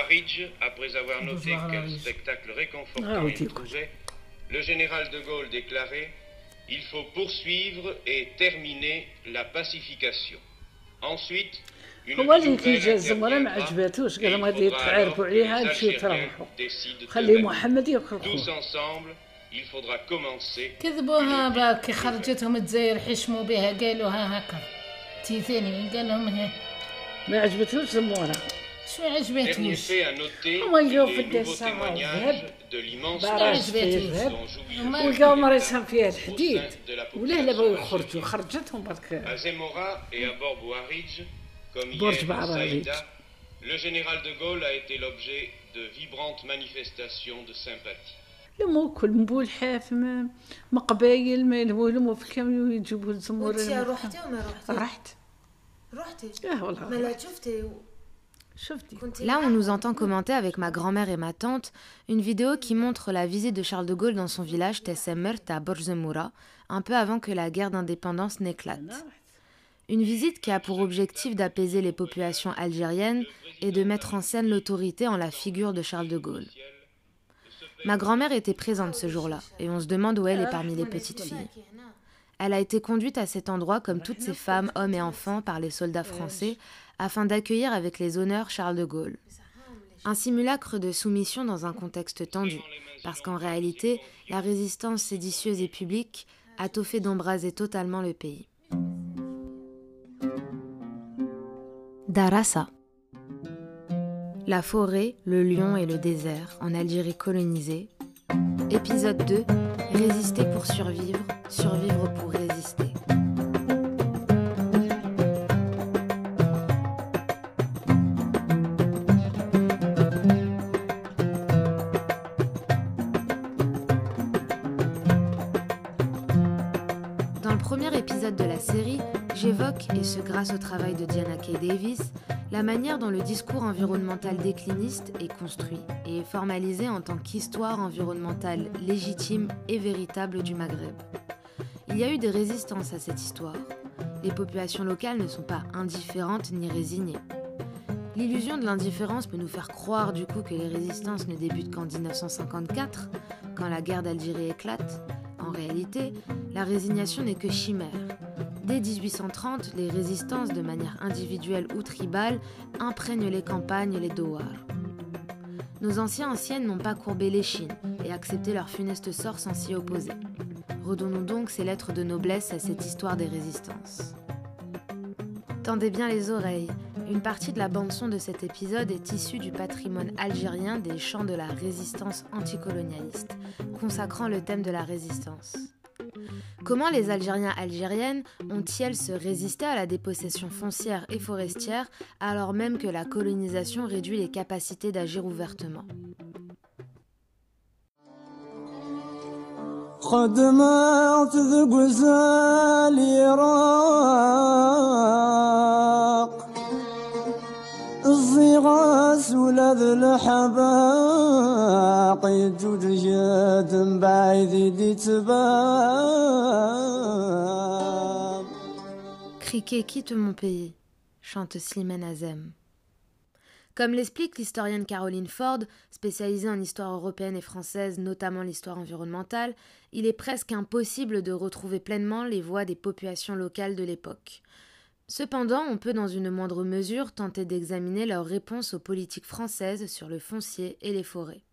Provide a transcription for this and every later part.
Harridge, après avoir noté quel spectacle réconfortant il trouvait, le général de Gaulle déclarait Il faut poursuivre et terminer la pacification. Ensuite, هو اللي كيجا الزمرة ما عجباتوش قال غادي يتعارفوا عليها نمشيو تروحوا خلي محمد يخرجوا Tous ensemble, il faudra commencer كذبوها باك خرجتهم الجزائر حشموا بها قالوها هكا تي ثاني قال لهم ها ما عجبتوش زمورة شوي عجبتني هما لقاو في الدار السماء الذهب برا في الذهب ولقاو مريسهم فيها الحديد ولا لا بغاو يخرجوا خرجتهم برك برج بعراريج Le général de Gaulle a été l'objet de vibrantes manifestations de sympathie. يما كل مبولحاف ما قبايل ما الهولم وفي الكامل يجيبوا الزمور انت رحتي وما رحتي؟ رحت رحتي؟ آه والله ما لا شفتي Là, on nous entend commenter avec ma grand-mère et ma tante une vidéo qui montre la visite de Charles de Gaulle dans son village Tessemert à Borjemura, un peu avant que la guerre d'indépendance n'éclate. Une visite qui a pour objectif d'apaiser les populations algériennes et de mettre en scène l'autorité en la figure de Charles de Gaulle. Ma grand-mère était présente ce jour-là, et on se demande où elle est parmi les petites filles. Elle a été conduite à cet endroit comme toutes ces femmes, hommes et enfants par les soldats français afin d'accueillir avec les honneurs Charles de Gaulle. Un simulacre de soumission dans un contexte tendu, parce qu'en réalité, la résistance séditieuse et publique a tôt fait d'embraser totalement le pays. Darassa. La forêt, le lion et le désert en Algérie colonisée. Épisode 2. Résister pour survivre, survivre pour résister. Grâce au travail de Diana Kay Davis, la manière dont le discours environnemental décliniste est construit et est formalisé en tant qu'histoire environnementale légitime et véritable du Maghreb. Il y a eu des résistances à cette histoire. Les populations locales ne sont pas indifférentes ni résignées. L'illusion de l'indifférence peut nous faire croire du coup que les résistances ne débutent qu'en 1954, quand la guerre d'Algérie éclate. En réalité, la résignation n'est que chimère. Dès 1830, les résistances, de manière individuelle ou tribale, imprègnent les campagnes et les douars. Nos anciens anciennes n'ont pas courbé l'échine et accepté leur funeste sort sans s'y opposer. Redonnons donc ces lettres de noblesse à cette histoire des résistances. Tendez bien les oreilles. Une partie de la bande-son de cet épisode est issue du patrimoine algérien des chants de la résistance anticolonialiste, consacrant le thème de la résistance. Comment les Algériens algériennes ont-ils se résister à la dépossession foncière et forestière alors même que la colonisation réduit les capacités d'agir ouvertement خدمت ذق وزال يراق الزغاس ولاد الحباق يجود جاد بعيد دي تباب Criquet quitte mon pays, chante Slimane Azem. Comme l'explique l'historienne Caroline Ford, spécialisée en histoire européenne et française, notamment l'histoire environnementale, il est presque impossible de retrouver pleinement les voix des populations locales de l'époque. Cependant, on peut dans une moindre mesure tenter d'examiner leur réponse aux politiques françaises sur le foncier et les forêts.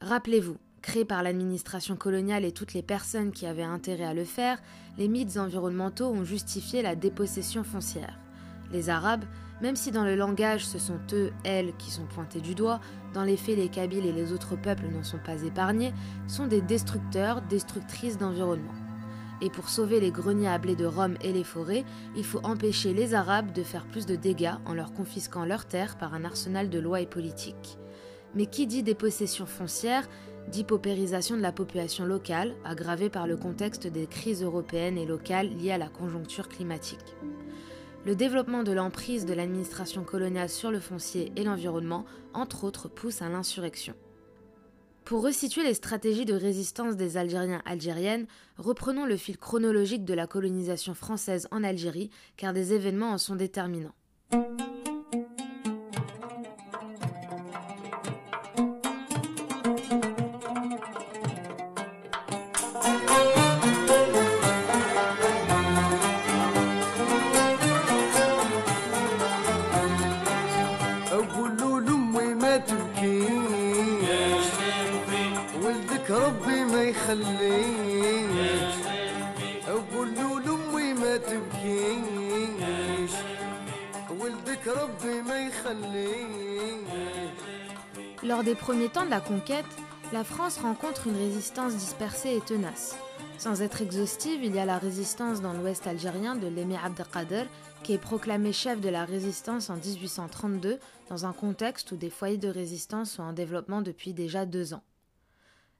Rappelez-vous, créés par l'administration coloniale et toutes les personnes qui avaient intérêt à le faire, les mythes environnementaux ont justifié la dépossession foncière. Les Arabes, même si dans le langage ce sont eux, elles qui sont pointés du doigt, dans les faits les Kabyles et les autres peuples n'en sont pas épargnés, sont des destructeurs, destructrices d'environnement. Et pour sauver les greniers à blé de Rome et les forêts, il faut empêcher les Arabes de faire plus de dégâts en leur confisquant leurs terres par un arsenal de lois et politiques. Mais qui dit dépossession foncière dit paupérisation de la population locale, aggravée par le contexte des crises européennes et locales liées à la conjoncture climatique. Le développement de l'emprise de l'administration coloniale sur le foncier et l'environnement, entre autres, pousse à l'insurrection. Pour resituer les stratégies de résistance des Algériens algériennes, reprenons le fil chronologique de la colonisation française en Algérie, car des événements en sont déterminants. Lors des premiers temps de la conquête, la France rencontre une résistance dispersée et tenace. Sans être exhaustive, il y a la résistance dans l'ouest algérien de l'émir Abdelkader, qui est proclamé chef de la résistance en 1832, dans un contexte où des foyers de résistance sont en développement depuis déjà deux ans.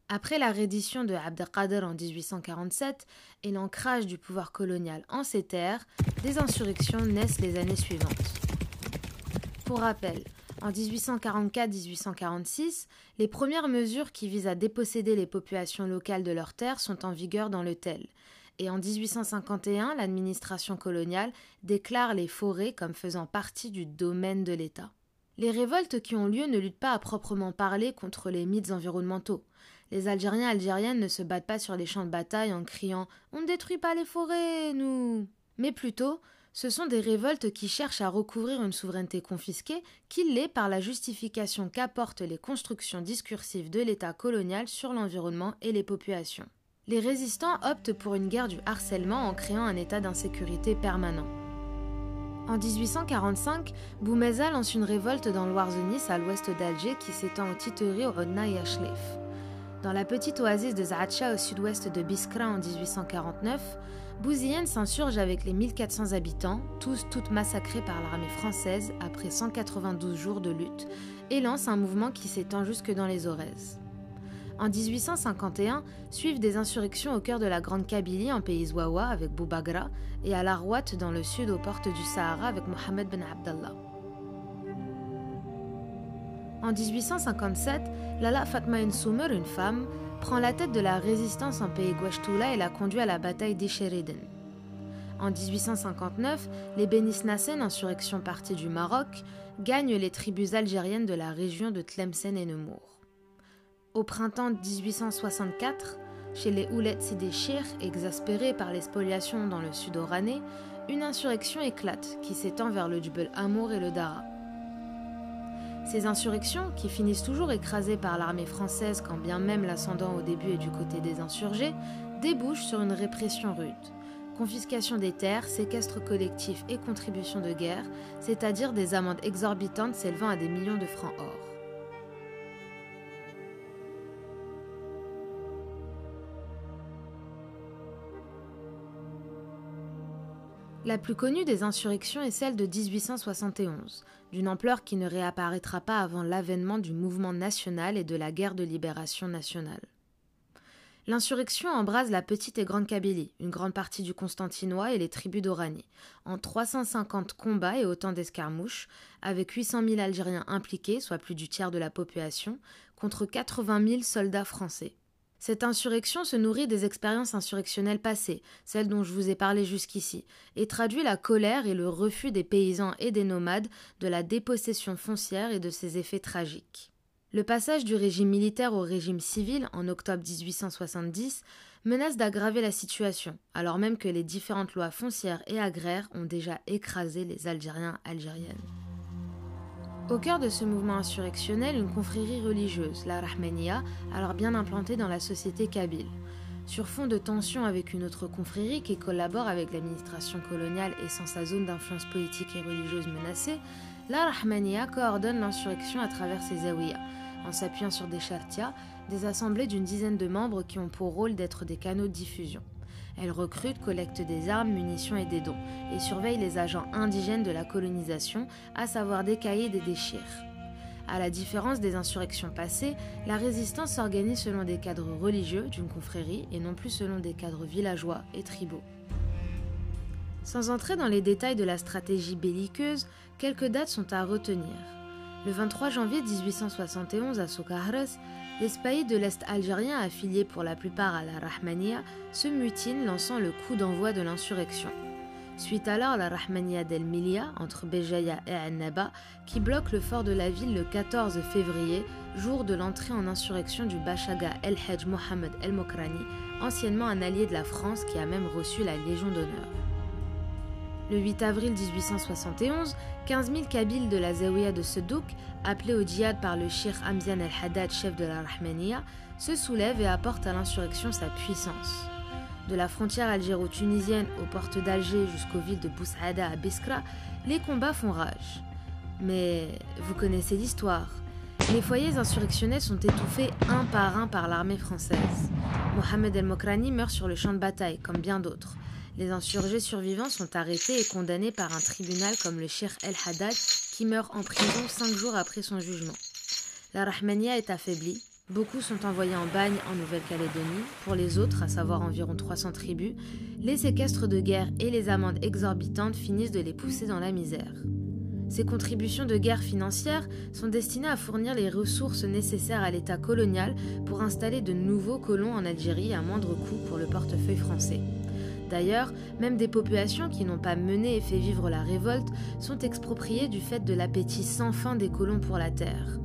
Après la reddition de Abdelkader en 1847 et l'ancrage du pouvoir colonial en ces terres, des insurrections naissent les années suivantes. Pour rappel, en 1844-1846, les premières mesures qui visent à déposséder les populations locales de leurs terres sont en vigueur dans le Tel. Et en 1851, l'administration coloniale déclare les forêts comme faisant partie du domaine de l'État. Les révoltes qui ont lieu ne luttent pas à proprement parler contre les mythes environnementaux. Les Algériens Algériennes ne se battent pas sur les champs de bataille en criant On ne détruit pas les forêts, nous mais plutôt ce sont des révoltes qui cherchent à recouvrir une souveraineté confisquée qui l'est par la justification qu'apportent les constructions discursives de l'État colonial sur l'environnement et les populations. Les résistants optent pour une guerre du harcèlement en créant un état d'insécurité permanent. En 1845, Boumeza lance une révolte dans l'Oise-Nice à l'ouest d'Alger qui s'étend au Titeri au Rodna et Dans la petite oasis de Zaatcha au sud-ouest de Biskra en 1849, Bouzien s'insurge avec les 1400 habitants, tous toutes massacrés par l'armée française après 192 jours de lutte, et lance un mouvement qui s'étend jusque dans les Aurès. En 1851, suivent des insurrections au cœur de la Grande Kabylie en pays Zouawa avec Boubagra et à Larouat dans le sud aux portes du Sahara avec Mohamed Ben Abdallah. En 1857, Lala Fatma Nsoumer, une femme, prend la tête de la résistance en pays Gouachtula et la conduit à la bataille d'Isheriden. En 1859, les Benis Nassen, insurrection partie du Maroc, gagnent les tribus algériennes de la région de Tlemcen et Nemours. Au printemps 1864, chez les Oulet Sidéchir, exaspérés par les spoliations dans le sud oranais, une insurrection éclate qui s'étend vers le Djebel Amour et le Dara. Ces insurrections, qui finissent toujours écrasées par l'armée française quand bien même l'ascendant au début est du côté des insurgés, débouchent sur une répression rude. Confiscation des terres, séquestre collectif et contribution de guerre, c'est-à-dire des amendes exorbitantes s'élevant à des millions de francs or. La plus connue des insurrections est celle de 1871, d'une ampleur qui ne réapparaîtra pas avant l'avènement du mouvement national et de la guerre de libération nationale. L'insurrection embrase la petite et grande Kabylie, une grande partie du Constantinois et les tribus d'Oranie, en 350 combats et autant d'escarmouches, avec 800 000 Algériens impliqués, soit plus du tiers de la population, contre 80 000 soldats français. Cette insurrection se nourrit des expériences insurrectionnelles passées, celles dont je vous ai parlé jusqu'ici, et traduit la colère et le refus des paysans et des nomades de la dépossession foncière et de ses effets tragiques. Le passage du régime militaire au régime civil en octobre 1870 menace d'aggraver la situation, alors même que les différentes lois foncières et agraires ont déjà écrasé les Algériens algériennes. Au cœur de ce mouvement insurrectionnel, une confrérie religieuse, la Rahmania, alors bien implantée dans la société kabyle. Sur fond de tension avec une autre confrérie qui collabore avec l'administration coloniale et sans sa zone d'influence politique et religieuse menacée, la Rahmania coordonne l'insurrection à travers ses zawiyas, en s'appuyant sur des chartias, des assemblées d'une dizaine de membres qui ont pour rôle d'être des canaux de diffusion. Elle recrute, collecte des armes, munitions et des dons, et surveille les agents indigènes de la colonisation, à savoir des cahiers et des déchires. À la différence des insurrections passées, la résistance s'organise selon des cadres religieux d'une confrérie et non plus selon des cadres villageois et tribaux. Sans entrer dans les détails de la stratégie belliqueuse, quelques dates sont à retenir. Le 23 janvier 1871 à Soukahres, les spahis de l'Est algérien affiliés pour la plupart à la Rahmania se mutinent lançant le coup d'envoi de l'insurrection. Suite alors la Rahmania del Milia entre Béjaïa et Annaba qui bloque le fort de la ville le 14 février, jour de l'entrée en insurrection du Bachaga El Hajj Mohamed El Mokrani, anciennement un allié de la France qui a même reçu la Légion d'honneur. Le 8 avril 1871, 15 000 Kabyles de la Zawiya de Sedouk, appelés au djihad par le shir Amzian el-Haddad, chef de la Rahmaniya, se soulèvent et apportent à l'insurrection sa puissance. De la frontière algéro-tunisienne aux portes d'Alger jusqu'aux villes de Boussaada à Biskra, les combats font rage. Mais vous connaissez l'histoire. Les foyers insurrectionnels sont étouffés un par un par l'armée française. Mohamed El-Mokrani meurt sur le champ de bataille, comme bien d'autres. Les insurgés survivants sont arrêtés et condamnés par un tribunal comme le Sheikh El-Haddad, qui meurt en prison cinq jours après son jugement. La Rahmania est affaiblie. Beaucoup sont envoyés en bagne en Nouvelle-Calédonie. Pour les autres, à savoir environ 300 tribus, les séquestres de guerre et les amendes exorbitantes finissent de les pousser dans la misère. Ces contributions de guerre financière sont destinées à fournir les ressources nécessaires à l'État colonial pour installer de nouveaux colons en Algérie à moindre coût pour le portefeuille français. D'ailleurs, même des populations qui n'ont pas mené et fait vivre la révolte sont expropriées du fait de l'appétit sans fin des colons pour la terre.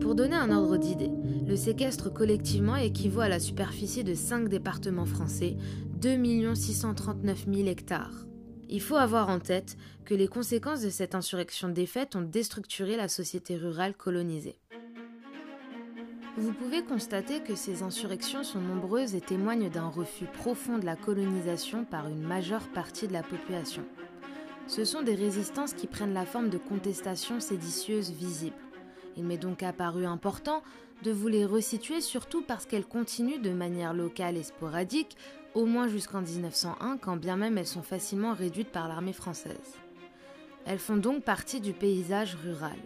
Pour donner un ordre d'idée, le séquestre collectivement équivaut à la superficie de 5 départements français, 2 639 000 hectares. Il faut avoir en tête que les conséquences de cette insurrection défaite ont déstructuré la société rurale colonisée. Vous pouvez constater que ces insurrections sont nombreuses et témoignent d'un refus profond de la colonisation par une majeure partie de la population. Ce sont des résistances qui prennent la forme de contestations séditieuses visibles. Il m'est donc apparu important de vous les resituer surtout parce qu'elles continuent de manière locale et sporadique au moins jusqu'en 1901, quand bien même elles sont facilement réduites par l'armée française. Elles font donc partie du paysage rural.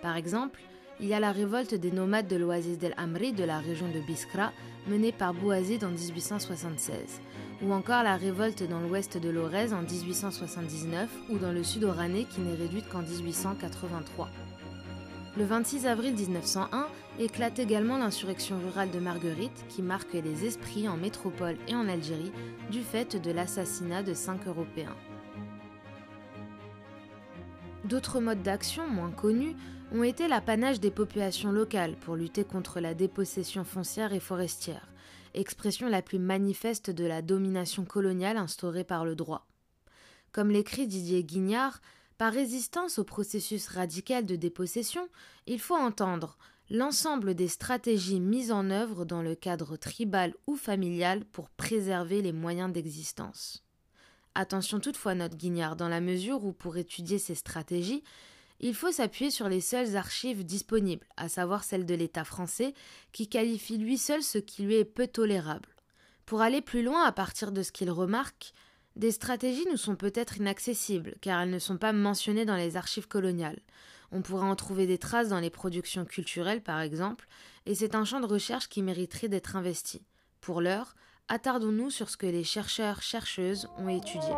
Par exemple, il y a la révolte des nomades de l'oasis d'El Amri de la région de Biskra, menée par Bouazid en 1876, ou encore la révolte dans l'ouest de l'Orez en 1879 ou dans le sud oranais qui n'est réduite qu'en 1883. Le 26 avril 1901 éclate également l'insurrection rurale de Marguerite qui marque les esprits en métropole et en Algérie du fait de l'assassinat de cinq Européens. D'autres modes d'action moins connus ont été l'apanage des populations locales pour lutter contre la dépossession foncière et forestière, expression la plus manifeste de la domination coloniale instaurée par le droit. Comme l'écrit Didier Guignard, par résistance au processus radical de dépossession, il faut entendre l'ensemble des stratégies mises en œuvre dans le cadre tribal ou familial pour préserver les moyens d'existence. Attention toutefois, note Guignard, dans la mesure où pour étudier ces stratégies, il faut s'appuyer sur les seules archives disponibles, à savoir celles de l'État français, qui qualifie lui seul ce qui lui est peu tolérable. Pour aller plus loin à partir de ce qu'il remarque, des stratégies nous sont peut-être inaccessibles, car elles ne sont pas mentionnées dans les archives coloniales. On pourrait en trouver des traces dans les productions culturelles, par exemple, et c'est un champ de recherche qui mériterait d'être investi. Pour l'heure, attardons-nous sur ce que les chercheurs-chercheuses ont étudié.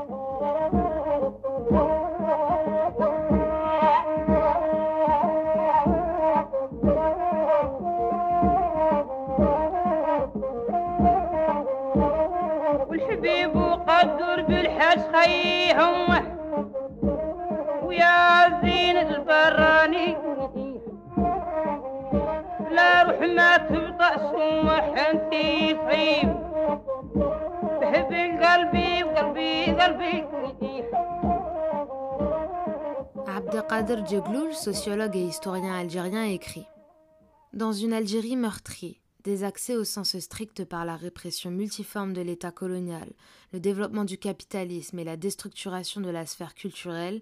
Abdelkader Djegloul, sociologue et historien algérien, écrit. Dans une Algérie meurtrie, des au sens strict par la répression multiforme de l'État colonial, le développement du capitalisme et la déstructuration de la sphère culturelle,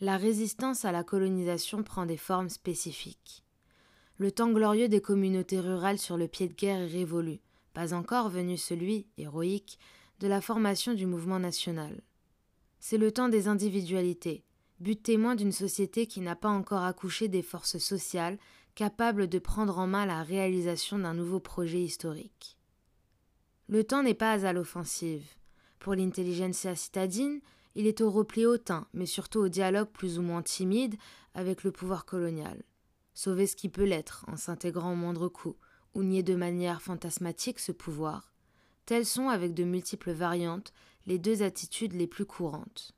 la résistance à la colonisation prend des formes spécifiques. Le temps glorieux des communautés rurales sur le pied de guerre est révolu, pas encore venu celui, héroïque, de la formation du mouvement national. C'est le temps des individualités, but témoin d'une société qui n'a pas encore accouché des forces sociales capable de prendre en main la réalisation d'un nouveau projet historique. Le temps n'est pas à l'offensive. Pour l'intelligentsia citadine, il est au repli hautain, mais surtout au dialogue plus ou moins timide avec le pouvoir colonial. Sauver ce qui peut l'être en s'intégrant au moindre coup, ou nier de manière fantasmatique ce pouvoir. Telles sont, avec de multiples variantes, les deux attitudes les plus courantes.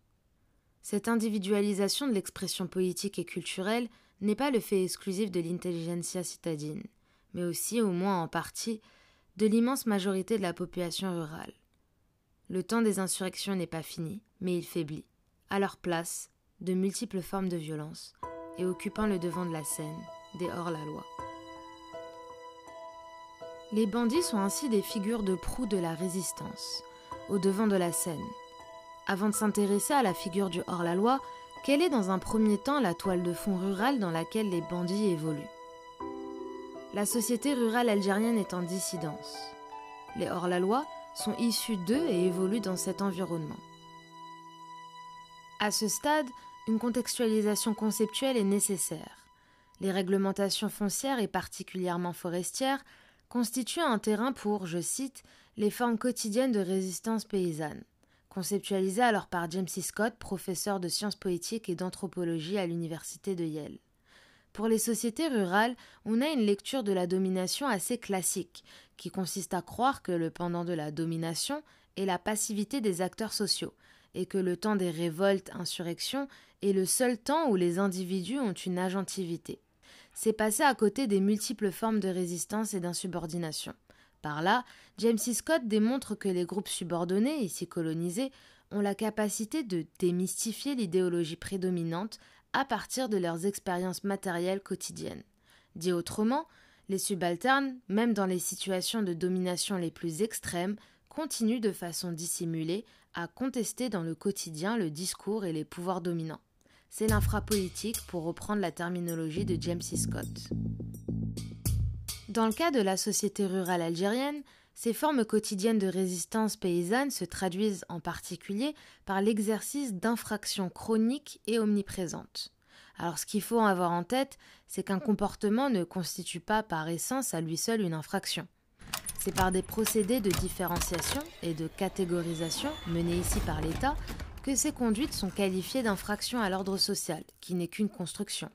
Cette individualisation de l'expression politique et culturelle n'est pas le fait exclusif de l'intelligentsia citadine, mais aussi, au moins en partie, de l'immense majorité de la population rurale. Le temps des insurrections n'est pas fini, mais il faiblit. à leur place de multiples formes de violence et occupant le devant de la scène des hors-la-loi. Les bandits sont ainsi des figures de proue de la résistance, au devant de la scène. Avant de s'intéresser à la figure du hors-la-loi, quelle est dans un premier temps la toile de fond rurale dans laquelle les bandits évoluent? La société rurale algérienne est en dissidence. Les hors-la-loi sont issus d'eux et évoluent dans cet environnement. À ce stade, une contextualisation conceptuelle est nécessaire. Les réglementations foncières et particulièrement forestières constituent un terrain pour, je cite, les formes quotidiennes de résistance paysanne, conceptualisées alors par James C. Scott, professeur de sciences poétiques et d'anthropologie à l'université de Yale. Pour les sociétés rurales, on a une lecture de la domination assez classique, qui consiste à croire que le pendant de la domination est la passivité des acteurs sociaux, et que le temps des révoltes, insurrections est le seul temps où les individus ont une agentivité. C'est passer à côté des multiples formes de résistance et d'insubordination. Par là, James C. Scott démontre que les groupes subordonnés, ici colonisés, ont la capacité de démystifier l'idéologie prédominante à partir de leurs expériences matérielles quotidiennes. Dit autrement, les subalternes, même dans les situations de domination les plus extrêmes, continuent de façon dissimulée à contester dans le quotidien le discours et les pouvoirs dominants. C'est l'infrapolitique pour reprendre la terminologie de James C. Scott. Dans le cas de la société rurale algérienne, ces formes quotidiennes de résistance paysanne se traduisent en particulier par l'exercice d'infractions chroniques et omniprésentes. Alors ce qu'il faut avoir en tête, c'est qu'un comportement ne constitue pas par essence à lui seul une infraction. C'est par des procédés de différenciation et de catégorisation menés ici par l'État que ces conduites sont qualifiées d'infraction à l'ordre social, qui n'est qu'une construction.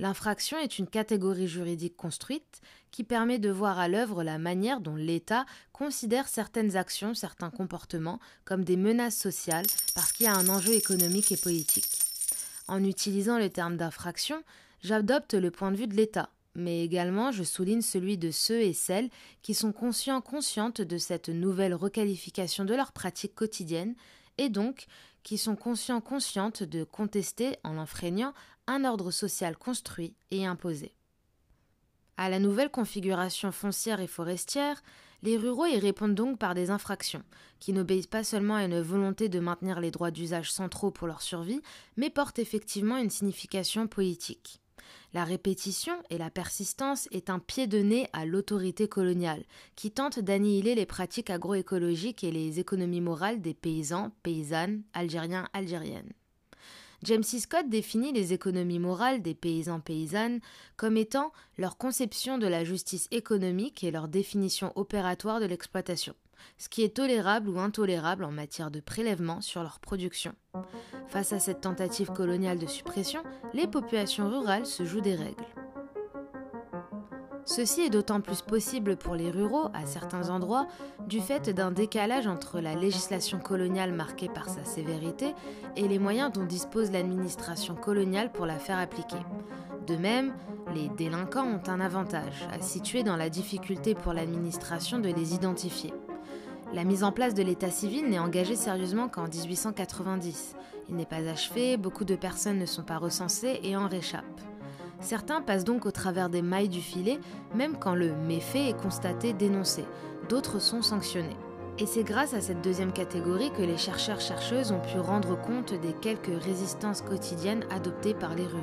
L'infraction est une catégorie juridique construite qui permet de voir à l'œuvre la manière dont l'État considère certaines actions, certains comportements comme des menaces sociales parce qu'il y a un enjeu économique et politique. En utilisant le terme d'infraction, j'adopte le point de vue de l'État, mais également je souligne celui de ceux et celles qui sont conscients conscientes de cette nouvelle requalification de leurs pratiques quotidiennes et donc qui sont conscients conscientes de contester en enfreignant un ordre social construit et imposé. À la nouvelle configuration foncière et forestière, les ruraux y répondent donc par des infractions, qui n'obéissent pas seulement à une volonté de maintenir les droits d'usage centraux pour leur survie, mais portent effectivement une signification politique. La répétition et la persistance est un pied de nez à l'autorité coloniale, qui tente d'annihiler les pratiques agroécologiques et les économies morales des paysans, paysannes, algériens, algériennes. James C. Scott définit les économies morales des paysans paysannes comme étant leur conception de la justice économique et leur définition opératoire de l'exploitation ce qui est tolérable ou intolérable en matière de prélèvement sur leur production. Face à cette tentative coloniale de suppression, les populations rurales se jouent des règles. Ceci est d'autant plus possible pour les ruraux, à certains endroits, du fait d'un décalage entre la législation coloniale marquée par sa sévérité et les moyens dont dispose l'administration coloniale pour la faire appliquer. De même, les délinquants ont un avantage, à situer dans la difficulté pour l'administration de les identifier. La mise en place de l'état civil n'est engagée sérieusement qu'en 1890. Il n'est pas achevé, beaucoup de personnes ne sont pas recensées et en réchappent. Certains passent donc au travers des mailles du filet, même quand le méfait est constaté, dénoncé. D'autres sont sanctionnés. Et c'est grâce à cette deuxième catégorie que les chercheurs-chercheuses ont pu rendre compte des quelques résistances quotidiennes adoptées par les ruraux.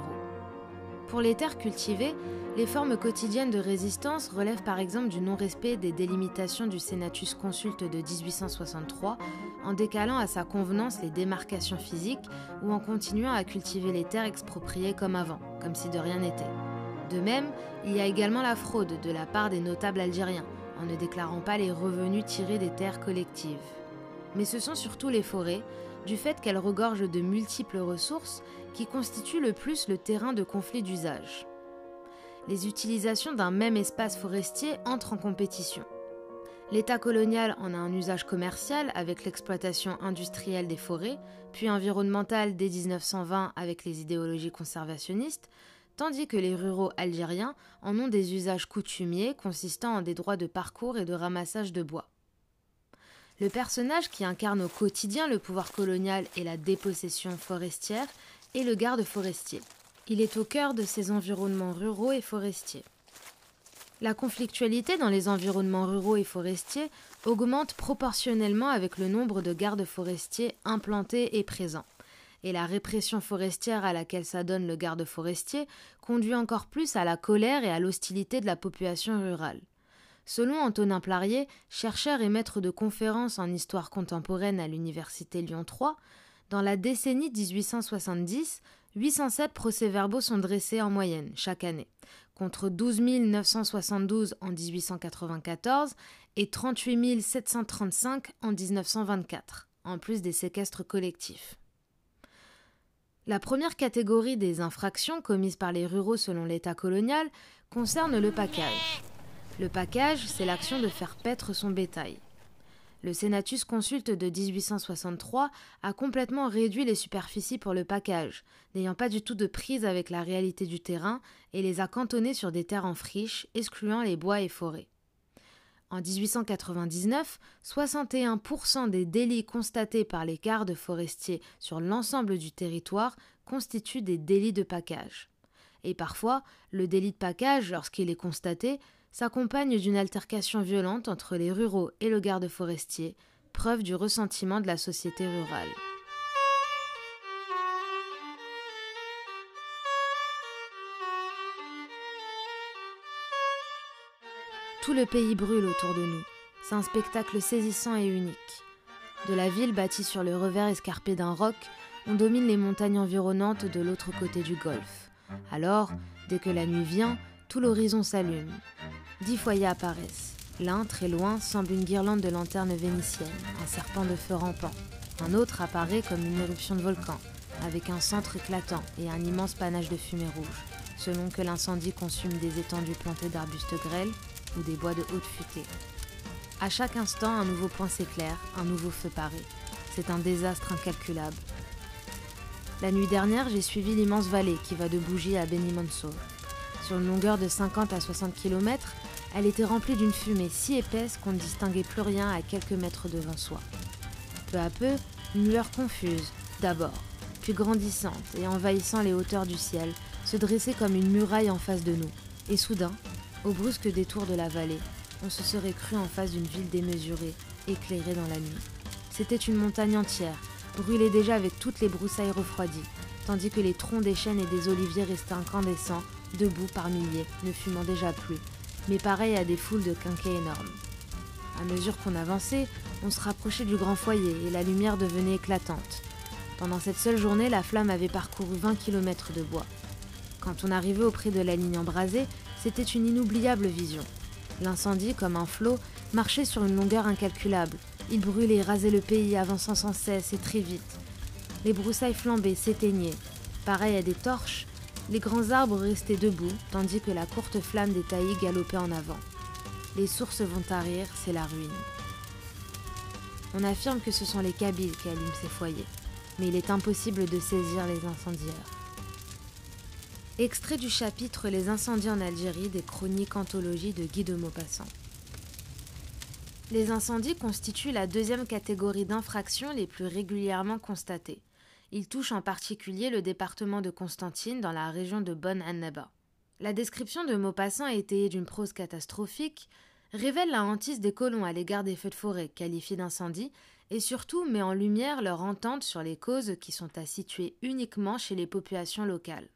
Pour les terres cultivées, les formes quotidiennes de résistance relèvent par exemple du non-respect des délimitations du Senatus Consulte de 1863, en décalant à sa convenance les démarcations physiques ou en continuant à cultiver les terres expropriées comme avant, comme si de rien n'était. De même, il y a également la fraude de la part des notables algériens, en ne déclarant pas les revenus tirés des terres collectives. Mais ce sont surtout les forêts, du fait qu'elles regorgent de multiples ressources, qui constituent le plus le terrain de conflit d'usage les utilisations d'un même espace forestier entrent en compétition. L'État colonial en a un usage commercial avec l'exploitation industrielle des forêts, puis environnementale dès 1920 avec les idéologies conservationnistes, tandis que les ruraux algériens en ont des usages coutumiers consistant en des droits de parcours et de ramassage de bois. Le personnage qui incarne au quotidien le pouvoir colonial et la dépossession forestière est le garde forestier. Il est au cœur de ces environnements ruraux et forestiers. La conflictualité dans les environnements ruraux et forestiers augmente proportionnellement avec le nombre de gardes forestiers implantés et présents. Et la répression forestière à laquelle s'adonne le garde forestier conduit encore plus à la colère et à l'hostilité de la population rurale. Selon Antonin Plarier, chercheur et maître de conférences en histoire contemporaine à l'université Lyon 3, dans la décennie 1870, 807 procès-verbaux sont dressés en moyenne chaque année, contre 12 972 en 1894 et 38 735 en 1924, en plus des séquestres collectifs. La première catégorie des infractions commises par les ruraux selon l'État colonial concerne le package. Le package, c'est l'action de faire paître son bétail. Le Senatus consulte de 1863 a complètement réduit les superficies pour le package, n'ayant pas du tout de prise avec la réalité du terrain, et les a cantonnés sur des terres en friche, excluant les bois et forêts. En 1899, 61% des délits constatés par les gardes forestiers sur l'ensemble du territoire constituent des délits de package. Et parfois, le délit de package, lorsqu'il est constaté, s'accompagne d'une altercation violente entre les ruraux et le garde forestier, preuve du ressentiment de la société rurale. Tout le pays brûle autour de nous. C'est un spectacle saisissant et unique. De la ville bâtie sur le revers escarpé d'un roc, on domine les montagnes environnantes de l'autre côté du golfe. Alors, dès que la nuit vient, tout l'horizon s'allume. Dix foyers apparaissent. L'un, très loin, semble une guirlande de lanternes vénitiennes, un serpent de feu rampant. Un autre apparaît comme une éruption de volcan, avec un centre éclatant et un immense panache de fumée rouge, selon que l'incendie consume des étendues plantées d'arbustes grêles ou des bois de haute futée. À chaque instant, un nouveau point s'éclaire, un nouveau feu paraît. C'est un désastre incalculable. La nuit dernière, j'ai suivi l'immense vallée qui va de Bougie à Benimonso. Sur une longueur de 50 à 60 km, elle était remplie d'une fumée si épaisse qu'on ne distinguait plus rien à quelques mètres devant soi. Peu à peu, une lueur confuse, d'abord, puis grandissante et envahissant les hauteurs du ciel, se dressait comme une muraille en face de nous. Et soudain, au brusque détour de la vallée, on se serait cru en face d'une ville démesurée, éclairée dans la nuit. C'était une montagne entière, brûlée déjà avec toutes les broussailles refroidies, tandis que les troncs des chênes et des oliviers restaient incandescents, debout par milliers, ne fumant déjà plus, mais pareil à des foules de quinquets énormes. À mesure qu'on avançait, on se rapprochait du grand foyer et la lumière devenait éclatante. Pendant cette seule journée, la flamme avait parcouru 20 km de bois. Quand on arrivait auprès de la ligne embrasée, c'était une inoubliable vision. L'incendie, comme un flot, marchait sur une longueur incalculable. Il brûlait, rasait le pays, avançant sans cesse et très vite. Les broussailles flambaient, s'éteignaient. Pareil à des torches, les grands arbres restaient debout, tandis que la courte flamme des taillis galopait en avant. Les sources vont tarir, c'est la ruine. On affirme que ce sont les Kabyles qui allument ces foyers, mais il est impossible de saisir les incendiaires. Extrait du chapitre Les incendies en Algérie des chroniques anthologies de Guy de Maupassant. Les incendies constituent la deuxième catégorie d'infractions les plus régulièrement constatées. Il touche en particulier le département de Constantine dans la région de Bonne-Annaba. La description de Maupassant, étayée d'une prose catastrophique, révèle la hantise des colons à l'égard des feux de forêt qualifiés d'incendie et surtout met en lumière leur entente sur les causes qui sont à situer uniquement chez les populations locales.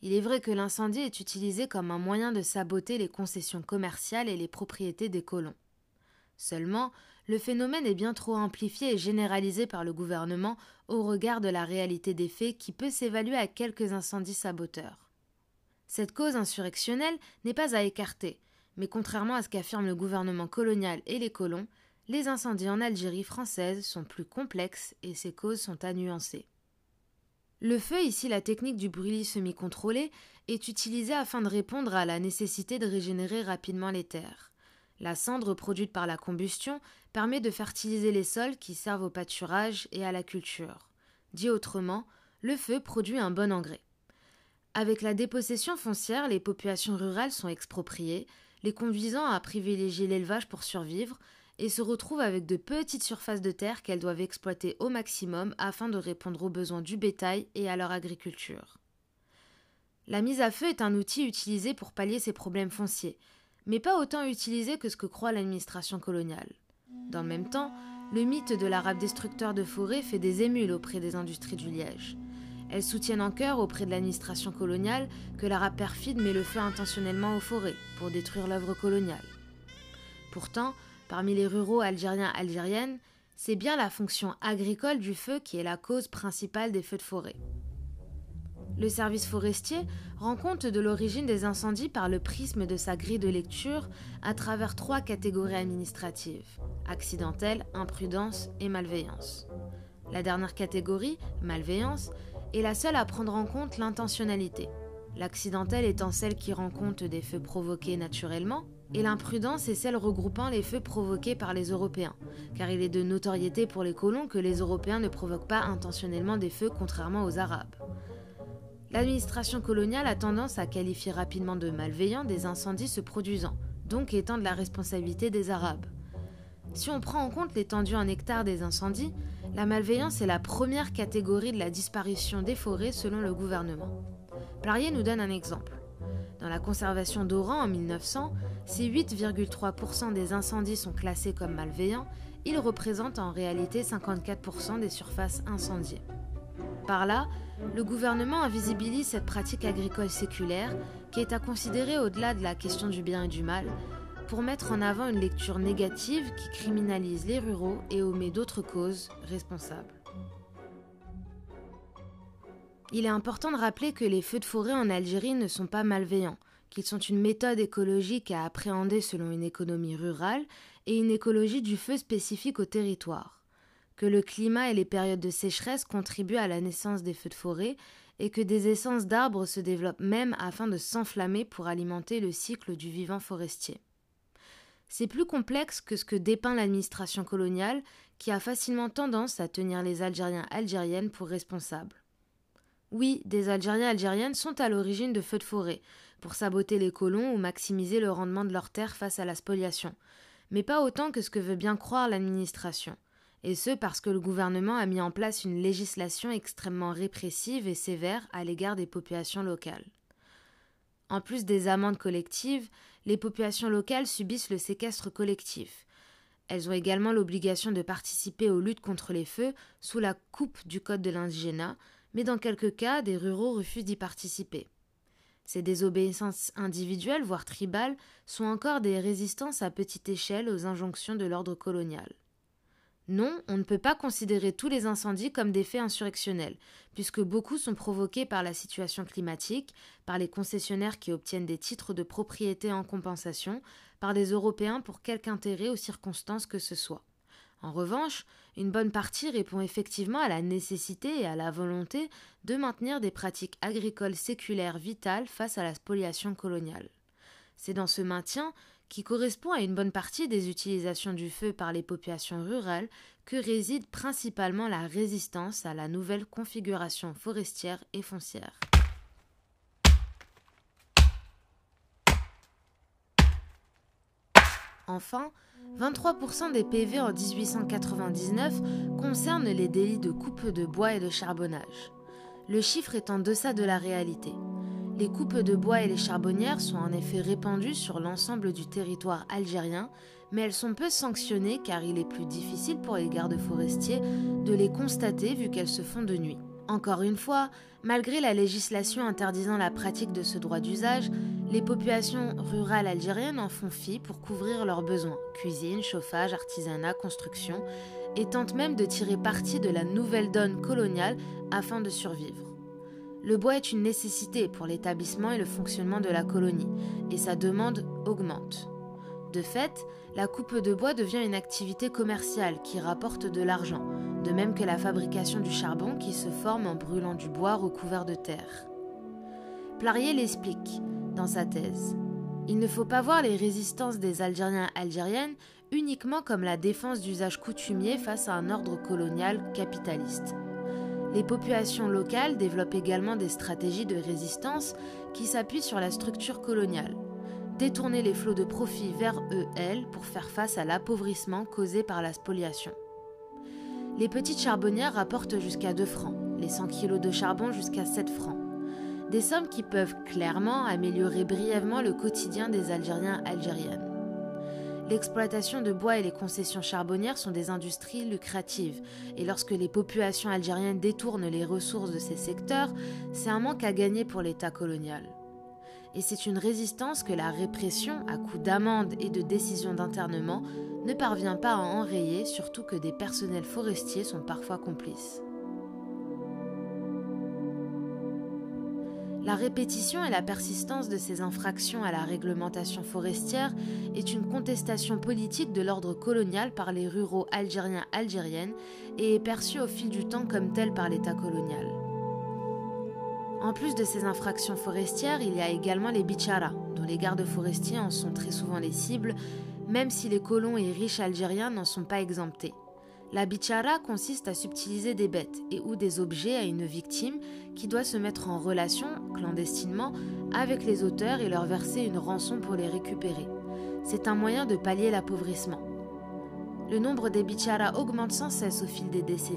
Il est vrai que l'incendie est utilisé comme un moyen de saboter les concessions commerciales et les propriétés des colons. Seulement, le phénomène est bien trop amplifié et généralisé par le gouvernement au regard de la réalité des faits qui peut s'évaluer à quelques incendies saboteurs. Cette cause insurrectionnelle n'est pas à écarter, mais contrairement à ce qu'affirment le gouvernement colonial et les colons, les incendies en Algérie française sont plus complexes et ces causes sont à nuancer. Le feu, ici la technique du brûlis semi-contrôlé, est utilisé afin de répondre à la nécessité de régénérer rapidement les terres. La cendre produite par la combustion permet de fertiliser les sols qui servent au pâturage et à la culture. Dit autrement, le feu produit un bon engrais. Avec la dépossession foncière, les populations rurales sont expropriées, les conduisant à privilégier l'élevage pour survivre, et se retrouvent avec de petites surfaces de terre qu'elles doivent exploiter au maximum afin de répondre aux besoins du bétail et à leur agriculture. La mise à feu est un outil utilisé pour pallier ces problèmes fonciers, mais pas autant utilisé que ce que croit l'administration coloniale. Dans le même temps, le mythe de l'arabe destructeur de forêt fait des émules auprès des industries du liège. Elles soutiennent en cœur auprès de l'administration coloniale que l'arabe perfide met le feu intentionnellement aux forêts pour détruire l'œuvre coloniale. Pourtant, parmi les ruraux algériens algériennes, c'est bien la fonction agricole du feu qui est la cause principale des feux de forêt. Le service forestier rend compte de l'origine des incendies par le prisme de sa grille de lecture à travers trois catégories administratives accidentelle, imprudence et malveillance. La dernière catégorie, malveillance, est la seule à prendre en compte l'intentionnalité. L'accidentelle étant celle qui rend compte des feux provoqués naturellement, et l'imprudence est celle regroupant les feux provoqués par les Européens, car il est de notoriété pour les colons que les Européens ne provoquent pas intentionnellement des feux contrairement aux Arabes. L'administration coloniale a tendance à qualifier rapidement de malveillants des incendies se produisant, donc étant de la responsabilité des Arabes. Si on prend en compte l'étendue en hectares des incendies, la malveillance est la première catégorie de la disparition des forêts selon le gouvernement. Plarier nous donne un exemple. Dans la conservation d'Oran en 1900, si 8,3% des incendies sont classés comme malveillants, ils représentent en réalité 54% des surfaces incendiées. Par là, le gouvernement invisibilise cette pratique agricole séculaire qui est à considérer au-delà de la question du bien et du mal, pour mettre en avant une lecture négative qui criminalise les ruraux et omet d'autres causes responsables. Il est important de rappeler que les feux de forêt en Algérie ne sont pas malveillants, qu'ils sont une méthode écologique à appréhender selon une économie rurale et une écologie du feu spécifique au territoire que le climat et les périodes de sécheresse contribuent à la naissance des feux de forêt et que des essences d'arbres se développent même afin de s'enflammer pour alimenter le cycle du vivant forestier. C'est plus complexe que ce que dépeint l'administration coloniale qui a facilement tendance à tenir les Algériens algériennes pour responsables. Oui, des Algériens algériennes sont à l'origine de feux de forêt, pour saboter les colons ou maximiser le rendement de leurs terres face à la spoliation, mais pas autant que ce que veut bien croire l'administration et ce parce que le gouvernement a mis en place une législation extrêmement répressive et sévère à l'égard des populations locales. En plus des amendes collectives, les populations locales subissent le séquestre collectif. Elles ont également l'obligation de participer aux luttes contre les feux sous la coupe du Code de l'indigénat, mais dans quelques cas, des ruraux refusent d'y participer. Ces désobéissances individuelles, voire tribales, sont encore des résistances à petite échelle aux injonctions de l'ordre colonial. Non, on ne peut pas considérer tous les incendies comme des faits insurrectionnels, puisque beaucoup sont provoqués par la situation climatique, par les concessionnaires qui obtiennent des titres de propriété en compensation, par des Européens pour quelque intérêt aux circonstances que ce soit. En revanche, une bonne partie répond effectivement à la nécessité et à la volonté de maintenir des pratiques agricoles séculaires vitales face à la spoliation coloniale. C'est dans ce maintien qui correspond à une bonne partie des utilisations du feu par les populations rurales que réside principalement la résistance à la nouvelle configuration forestière et foncière. Enfin, 23% des PV en 1899 concernent les délits de coupe de bois et de charbonnage. Le chiffre est en deçà de la réalité. Les coupes de bois et les charbonnières sont en effet répandues sur l'ensemble du territoire algérien, mais elles sont peu sanctionnées car il est plus difficile pour les gardes forestiers de les constater vu qu'elles se font de nuit. Encore une fois, malgré la législation interdisant la pratique de ce droit d'usage, les populations rurales algériennes en font fi pour couvrir leurs besoins cuisine, chauffage, artisanat, construction et tentent même de tirer parti de la nouvelle donne coloniale afin de survivre. Le bois est une nécessité pour l'établissement et le fonctionnement de la colonie, et sa demande augmente. De fait, la coupe de bois devient une activité commerciale qui rapporte de l'argent, de même que la fabrication du charbon qui se forme en brûlant du bois recouvert de terre. Plarier l'explique dans sa thèse. Il ne faut pas voir les résistances des Algériens algériennes uniquement comme la défense d'usages coutumiers face à un ordre colonial capitaliste. Les populations locales développent également des stratégies de résistance qui s'appuient sur la structure coloniale. détourner les flots de profit vers eux, elles, pour faire face à l'appauvrissement causé par la spoliation. Les petites charbonnières rapportent jusqu'à 2 francs, les 100 kilos de charbon jusqu'à 7 francs. Des sommes qui peuvent clairement améliorer brièvement le quotidien des Algériens algériennes. L'exploitation de bois et les concessions charbonnières sont des industries lucratives, et lorsque les populations algériennes détournent les ressources de ces secteurs, c'est un manque à gagner pour l'État colonial. Et c'est une résistance que la répression, à coups d'amendes et de décisions d'internement, ne parvient pas à enrayer, surtout que des personnels forestiers sont parfois complices. La répétition et la persistance de ces infractions à la réglementation forestière est une contestation politique de l'ordre colonial par les ruraux algériens algériennes et est perçue au fil du temps comme telle par l'État colonial. En plus de ces infractions forestières, il y a également les bicharas, dont les gardes forestiers en sont très souvent les cibles, même si les colons et riches algériens n'en sont pas exemptés. La bichara consiste à subtiliser des bêtes et ou des objets à une victime qui doit se mettre en relation, clandestinement, avec les auteurs et leur verser une rançon pour les récupérer. C'est un moyen de pallier l'appauvrissement. Le nombre des bicharas augmente sans cesse au fil des décennies,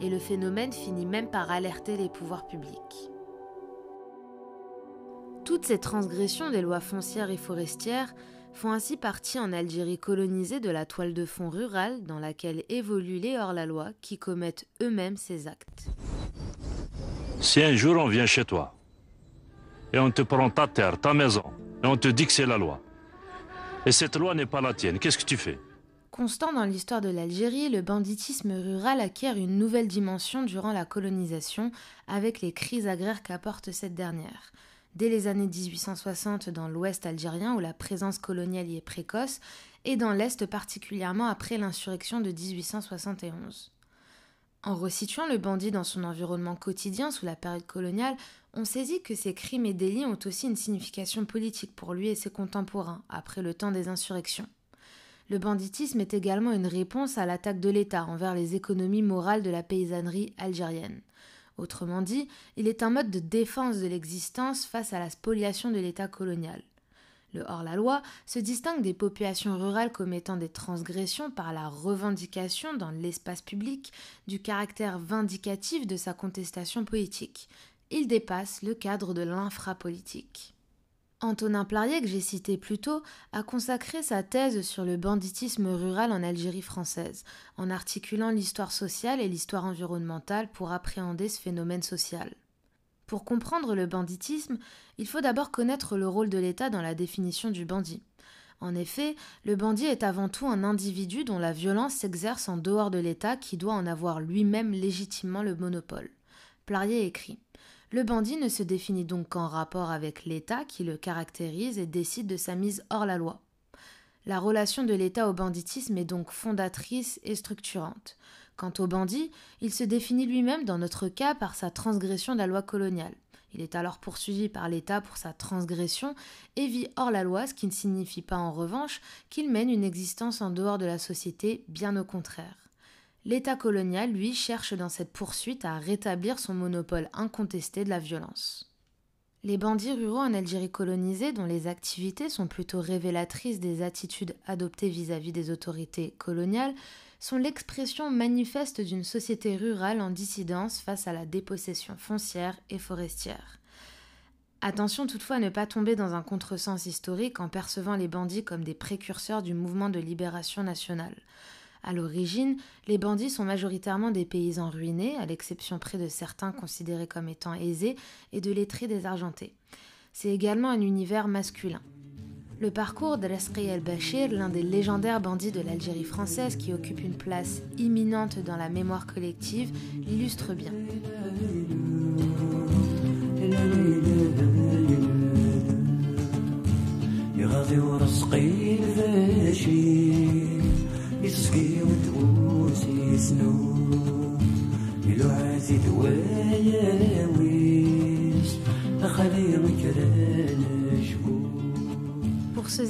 et le phénomène finit même par alerter les pouvoirs publics. Toutes ces transgressions des lois foncières et forestières font ainsi partie en Algérie colonisée de la toile de fond rurale dans laquelle évoluent les hors-la-loi qui commettent eux-mêmes ces actes. Si un jour on vient chez toi et on te prend ta terre, ta maison, et on te dit que c'est la loi, et cette loi n'est pas la tienne, qu'est-ce que tu fais? Constant dans l'histoire de l'Algérie, le banditisme rural acquiert une nouvelle dimension durant la colonisation avec les crises agraires qu'apporte cette dernière. Dès les années 1860 dans l'ouest algérien où la présence coloniale y est précoce, et dans l'est particulièrement après l'insurrection de 1871. En resituant le bandit dans son environnement quotidien sous la période coloniale, on saisit que ces crimes et délits ont aussi une signification politique pour lui et ses contemporains, après le temps des insurrections. Le banditisme est également une réponse à l'attaque de l'État envers les économies morales de la paysannerie algérienne. Autrement dit, il est un mode de défense de l'existence face à la spoliation de l'État colonial. Le hors-la-loi se distingue des populations rurales commettant des transgressions par la revendication dans l'espace public du caractère vindicatif de sa contestation politique. Il dépasse le cadre de l'infrapolitique. Antonin Plarier, que j'ai cité plus tôt, a consacré sa thèse sur le banditisme rural en Algérie française, en articulant l'histoire sociale et l'histoire environnementale pour appréhender ce phénomène social. Pour comprendre le banditisme, il faut d'abord connaître le rôle de l'État dans la définition du bandit. En effet, le bandit est avant tout un individu dont la violence s'exerce en dehors de l'État qui doit en avoir lui-même légitimement le monopole. Plarier écrit le bandit ne se définit donc qu'en rapport avec l'État qui le caractérise et décide de sa mise hors la loi. La relation de l'État au banditisme est donc fondatrice et structurante. Quant au bandit, il se définit lui-même dans notre cas par sa transgression de la loi coloniale. Il est alors poursuivi par l'État pour sa transgression et vit hors la loi, ce qui ne signifie pas en revanche qu'il mène une existence en dehors de la société, bien au contraire. L'État colonial, lui, cherche dans cette poursuite à rétablir son monopole incontesté de la violence. Les bandits ruraux en Algérie colonisée, dont les activités sont plutôt révélatrices des attitudes adoptées vis-à-vis des autorités coloniales, sont l'expression manifeste d'une société rurale en dissidence face à la dépossession foncière et forestière. Attention toutefois à ne pas tomber dans un contresens historique en percevant les bandits comme des précurseurs du mouvement de libération nationale. À l'origine, les bandits sont majoritairement des paysans ruinés, à l'exception près de certains considérés comme étant aisés et de lettrés désargentés. C'est également un univers masculin. Le parcours de el-Bashir, l'un des légendaires bandits de l'Algérie française qui occupe une place imminente dans la mémoire collective, l'illustre bien.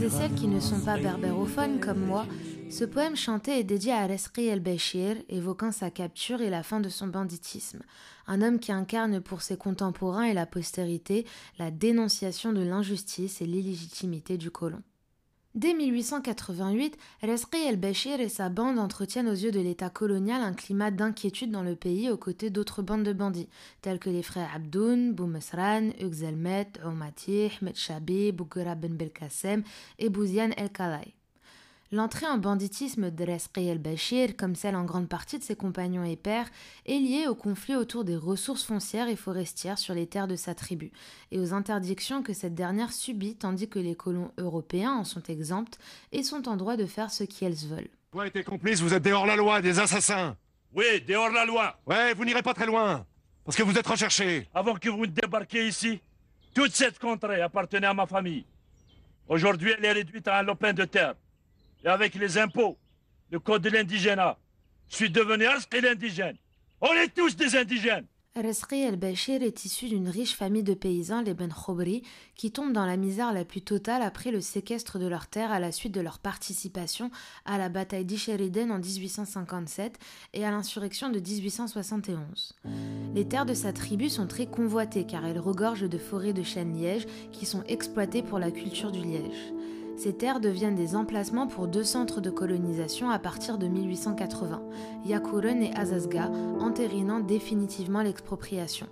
Et celles qui ne sont pas berbérophones comme moi, Ce poème chanté est dédié à Resqi el-Bashir, évoquant sa capture et la fin de son banditisme. Un homme qui incarne pour ses contemporains et la postérité la dénonciation de l'injustice et l'illégitimité du colon. Dès 1888, Resqi el-Bashir et sa bande entretiennent aux yeux de l'État colonial un climat d'inquiétude dans le pays aux côtés d'autres bandes de bandits, tels que les frères Abdoun, Boumesran, Uxelmet, Oumatih, Metchabi, Bougra ben Belkacem et Bouziane el-Kalai. L'entrée en banditisme de el-Bashir, comme celle en grande partie de ses compagnons et pères, est liée au conflit autour des ressources foncières et forestières sur les terres de sa tribu, et aux interdictions que cette dernière subit tandis que les colons européens en sont exempts et sont en droit de faire ce qu'elles veulent. Toi et tes complices, vous êtes dehors la loi, des assassins Oui, dehors la loi Ouais, vous n'irez pas très loin, parce que vous êtes recherchés Avant que vous débarquiez ici, toute cette contrée appartenait à ma famille. Aujourd'hui, elle est réduite à un lopin de terre et avec les impôts, le code de l'indigénat, je suis devenu et l'indigène. On est tous des indigènes. Resri el-Bashir est issu d'une riche famille de paysans, les Ben Khobri, qui tombent dans la misère la plus totale après le séquestre de leurs terres à la suite de leur participation à la bataille d'Isheriden en 1857 et à l'insurrection de 1871. Les terres de sa tribu sont très convoitées car elles regorgent de forêts de chênes liège qui sont exploitées pour la culture du liège. Ces terres deviennent des emplacements pour deux centres de colonisation à partir de 1880, Yakuren et Azazga, entérinant définitivement l'expropriation.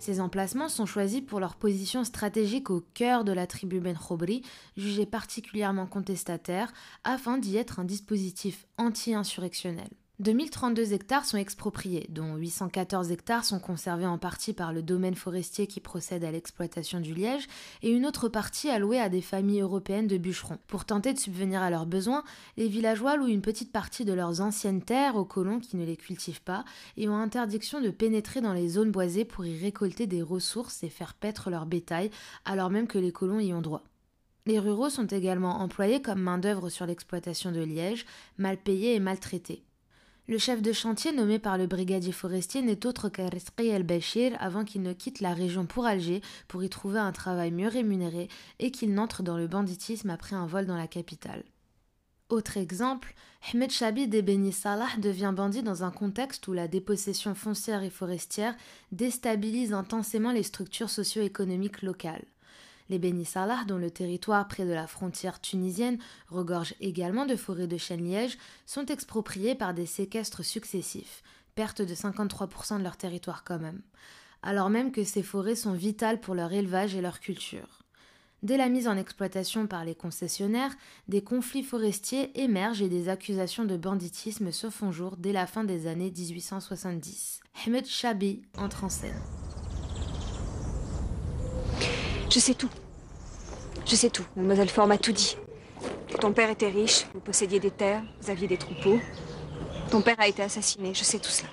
Ces emplacements sont choisis pour leur position stratégique au cœur de la tribu Ben Khobri, jugée particulièrement contestataire, afin d'y être un dispositif anti-insurrectionnel. 2032 hectares sont expropriés, dont 814 hectares sont conservés en partie par le domaine forestier qui procède à l'exploitation du liège, et une autre partie allouée à des familles européennes de bûcherons. Pour tenter de subvenir à leurs besoins, les villageois louent une petite partie de leurs anciennes terres aux colons qui ne les cultivent pas et ont interdiction de pénétrer dans les zones boisées pour y récolter des ressources et faire paître leur bétail, alors même que les colons y ont droit. Les ruraux sont également employés comme main-d'œuvre sur l'exploitation de liège, mal payés et maltraités. Le chef de chantier nommé par le brigadier forestier n'est autre qu'Arisqi el-Bashir avant qu'il ne quitte la région pour Alger pour y trouver un travail mieux rémunéré et qu'il n'entre dans le banditisme après un vol dans la capitale. Autre exemple, Ahmed Chabid et Beni Salah devient bandit dans un contexte où la dépossession foncière et forestière déstabilise intensément les structures socio-économiques locales. Les Beni Salah, dont le territoire près de la frontière tunisienne regorge également de forêts de chênes-liège, sont expropriés par des séquestres successifs, perte de 53% de leur territoire quand même, alors même que ces forêts sont vitales pour leur élevage et leur culture. Dès la mise en exploitation par les concessionnaires, des conflits forestiers émergent et des accusations de banditisme se font jour dès la fin des années 1870. Ahmed Chabi entre en scène. Je sais tout. Je sais tout. Mademoiselle Ford m'a tout dit. Ton père était riche, vous possédiez des terres, vous aviez des troupeaux. Ton père a été assassiné, je sais tout cela.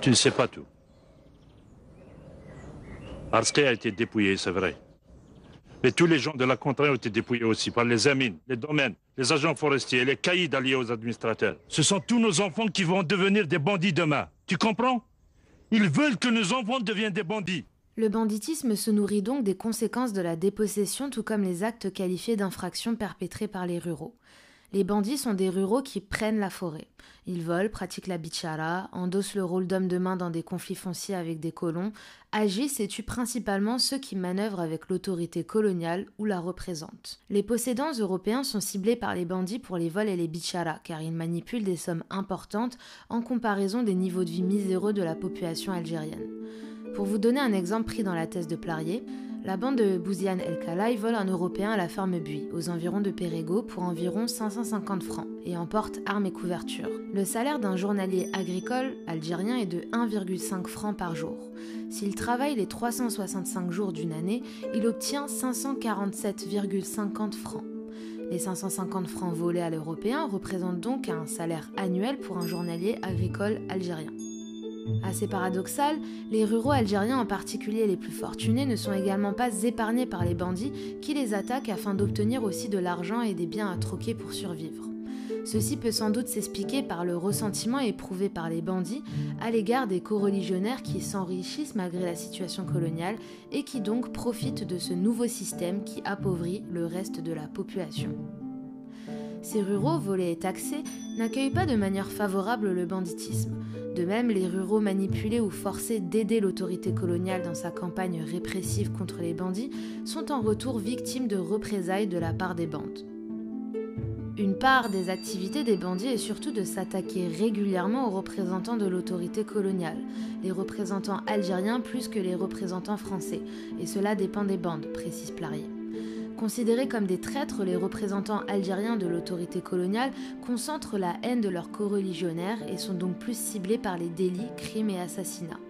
Tu ne sais pas tout. Arske a été dépouillé, c'est vrai. Mais tous les gens de la contrée ont été dépouillés aussi par les amines, les domaines, les agents forestiers, les caïds alliés aux administrateurs. Ce sont tous nos enfants qui vont devenir des bandits demain. Tu comprends? Ils veulent que nos enfants deviennent des bandits. Le banditisme se nourrit donc des conséquences de la dépossession tout comme les actes qualifiés d'infractions perpétrés par les ruraux. Les bandits sont des ruraux qui prennent la forêt. Ils volent, pratiquent la bichara, endossent le rôle d'homme de main dans des conflits fonciers avec des colons, agissent et tuent principalement ceux qui manœuvrent avec l'autorité coloniale ou la représentent. Les possédants européens sont ciblés par les bandits pour les vols et les bichara, car ils manipulent des sommes importantes en comparaison des niveaux de vie miséreux de la population algérienne. Pour vous donner un exemple pris dans la thèse de Plarier, la bande de Bouziane El Khalai vole un Européen à la ferme Buis, aux environs de Pérego, pour environ 550 francs, et emporte armes et couverture. Le salaire d'un journalier agricole algérien est de 1,5 francs par jour. S'il travaille les 365 jours d'une année, il obtient 547,50 francs. Les 550 francs volés à l'Européen représentent donc un salaire annuel pour un journalier agricole algérien. Assez paradoxal, les ruraux algériens en particulier les plus fortunés ne sont également pas épargnés par les bandits qui les attaquent afin d'obtenir aussi de l'argent et des biens à troquer pour survivre. Ceci peut sans doute s'expliquer par le ressentiment éprouvé par les bandits à l'égard des coreligionnaires qui s'enrichissent malgré la situation coloniale et qui donc profitent de ce nouveau système qui appauvrit le reste de la population. Ces ruraux, volés et taxés, n'accueillent pas de manière favorable le banditisme. De même, les ruraux manipulés ou forcés d'aider l'autorité coloniale dans sa campagne répressive contre les bandits sont en retour victimes de représailles de la part des bandes. Une part des activités des bandits est surtout de s'attaquer régulièrement aux représentants de l'autorité coloniale, les représentants algériens plus que les représentants français, et cela dépend des bandes, précise Plarier. Considérés comme des traîtres, les représentants algériens de l'autorité coloniale concentrent la haine de leurs coreligionnaires et sont donc plus ciblés par les délits, crimes et assassinats.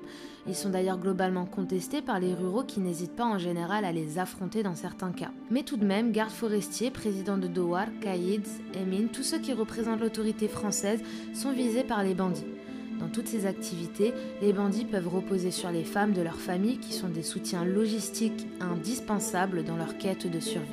Ils sont d'ailleurs globalement contestés par les ruraux qui n'hésitent pas en général à les affronter dans certains cas. Mais tout de même, gardes forestiers, président de Douar, Caïds, Emin, tous ceux qui représentent l'autorité française sont visés par les bandits. Dans toutes ces activités, les bandits peuvent reposer sur les femmes de leur famille qui sont des soutiens logistiques indispensables dans leur quête de survie.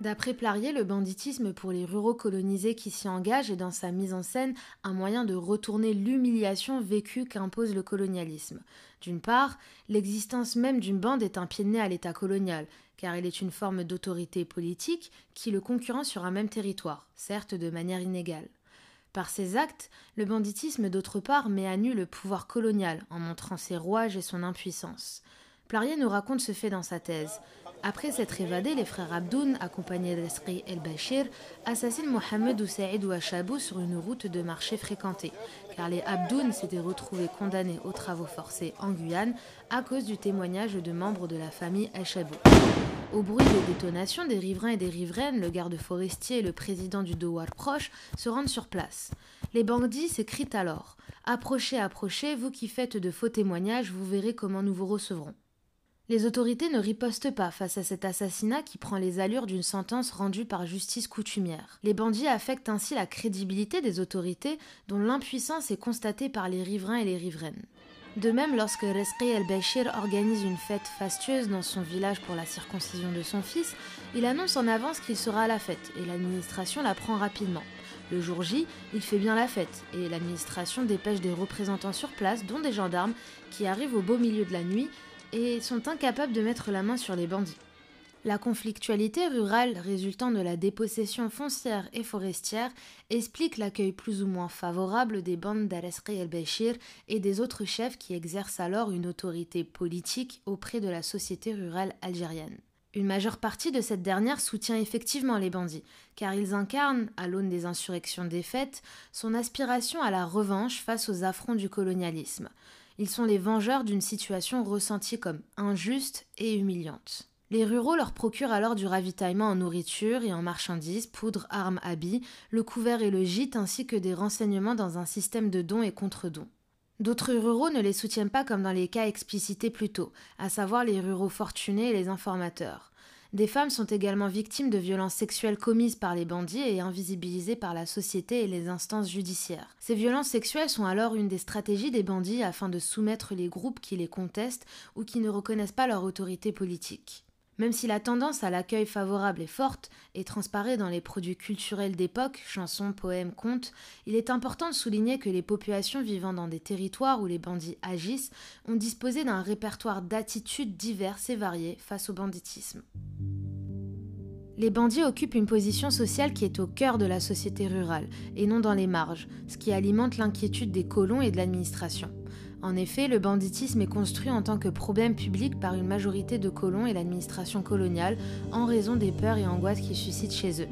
D'après Plarier, le banditisme pour les ruraux colonisés qui s'y engagent est dans sa mise en scène un moyen de retourner l'humiliation vécue qu'impose le colonialisme. D'une part, l'existence même d'une bande est un pied de nez à l'État colonial, car elle est une forme d'autorité politique qui le concurrence sur un même territoire, certes de manière inégale. Par ses actes, le banditisme d'autre part met à nu le pouvoir colonial en montrant ses rouages et son impuissance. Plarier nous raconte ce fait dans sa thèse. Après s'être évadés, les frères Abdoun, accompagnés d'Esri el-Bashir, assassinent Mohamed ou Saïd ou Achabou sur une route de marché fréquentée, car les Abdoun s'étaient retrouvés condamnés aux travaux forcés en Guyane à cause du témoignage de membres de la famille Achabou. Au bruit des détonations, des riverains et des riveraines, le garde forestier et le président du Douar proche se rendent sur place. Les bandits s'écrient alors Approchez, approchez, vous qui faites de faux témoignages, vous verrez comment nous vous recevrons. Les autorités ne ripostent pas face à cet assassinat qui prend les allures d'une sentence rendue par justice coutumière. Les bandits affectent ainsi la crédibilité des autorités dont l'impuissance est constatée par les riverains et les riveraines. De même, lorsque Resqi el-Bashir organise une fête fastueuse dans son village pour la circoncision de son fils, il annonce en avance qu'il sera à la fête et l'administration la prend rapidement. Le jour J, il fait bien la fête et l'administration dépêche des représentants sur place, dont des gendarmes, qui arrivent au beau milieu de la nuit et sont incapables de mettre la main sur les bandits. La conflictualité rurale résultant de la dépossession foncière et forestière explique l'accueil plus ou moins favorable des bandes d'Aresri el-Bashir et des autres chefs qui exercent alors une autorité politique auprès de la société rurale algérienne. Une majeure partie de cette dernière soutient effectivement les bandits, car ils incarnent, à l'aune des insurrections défaites, son aspiration à la revanche face aux affronts du colonialisme. Ils sont les vengeurs d'une situation ressentie comme injuste et humiliante. Les ruraux leur procurent alors du ravitaillement en nourriture et en marchandises, poudre, armes, habits, le couvert et le gîte, ainsi que des renseignements dans un système de dons et contre-dons. D'autres ruraux ne les soutiennent pas comme dans les cas explicités plus tôt, à savoir les ruraux fortunés et les informateurs. Des femmes sont également victimes de violences sexuelles commises par les bandits et invisibilisées par la société et les instances judiciaires. Ces violences sexuelles sont alors une des stratégies des bandits afin de soumettre les groupes qui les contestent ou qui ne reconnaissent pas leur autorité politique. Même si la tendance à l'accueil favorable est forte et transparaît dans les produits culturels d'époque, chansons, poèmes, contes, il est important de souligner que les populations vivant dans des territoires où les bandits agissent ont disposé d'un répertoire d'attitudes diverses et variées face au banditisme. Les bandits occupent une position sociale qui est au cœur de la société rurale et non dans les marges, ce qui alimente l'inquiétude des colons et de l'administration. En effet, le banditisme est construit en tant que problème public par une majorité de colons et l'administration coloniale en raison des peurs et angoisses qu'il suscite chez eux.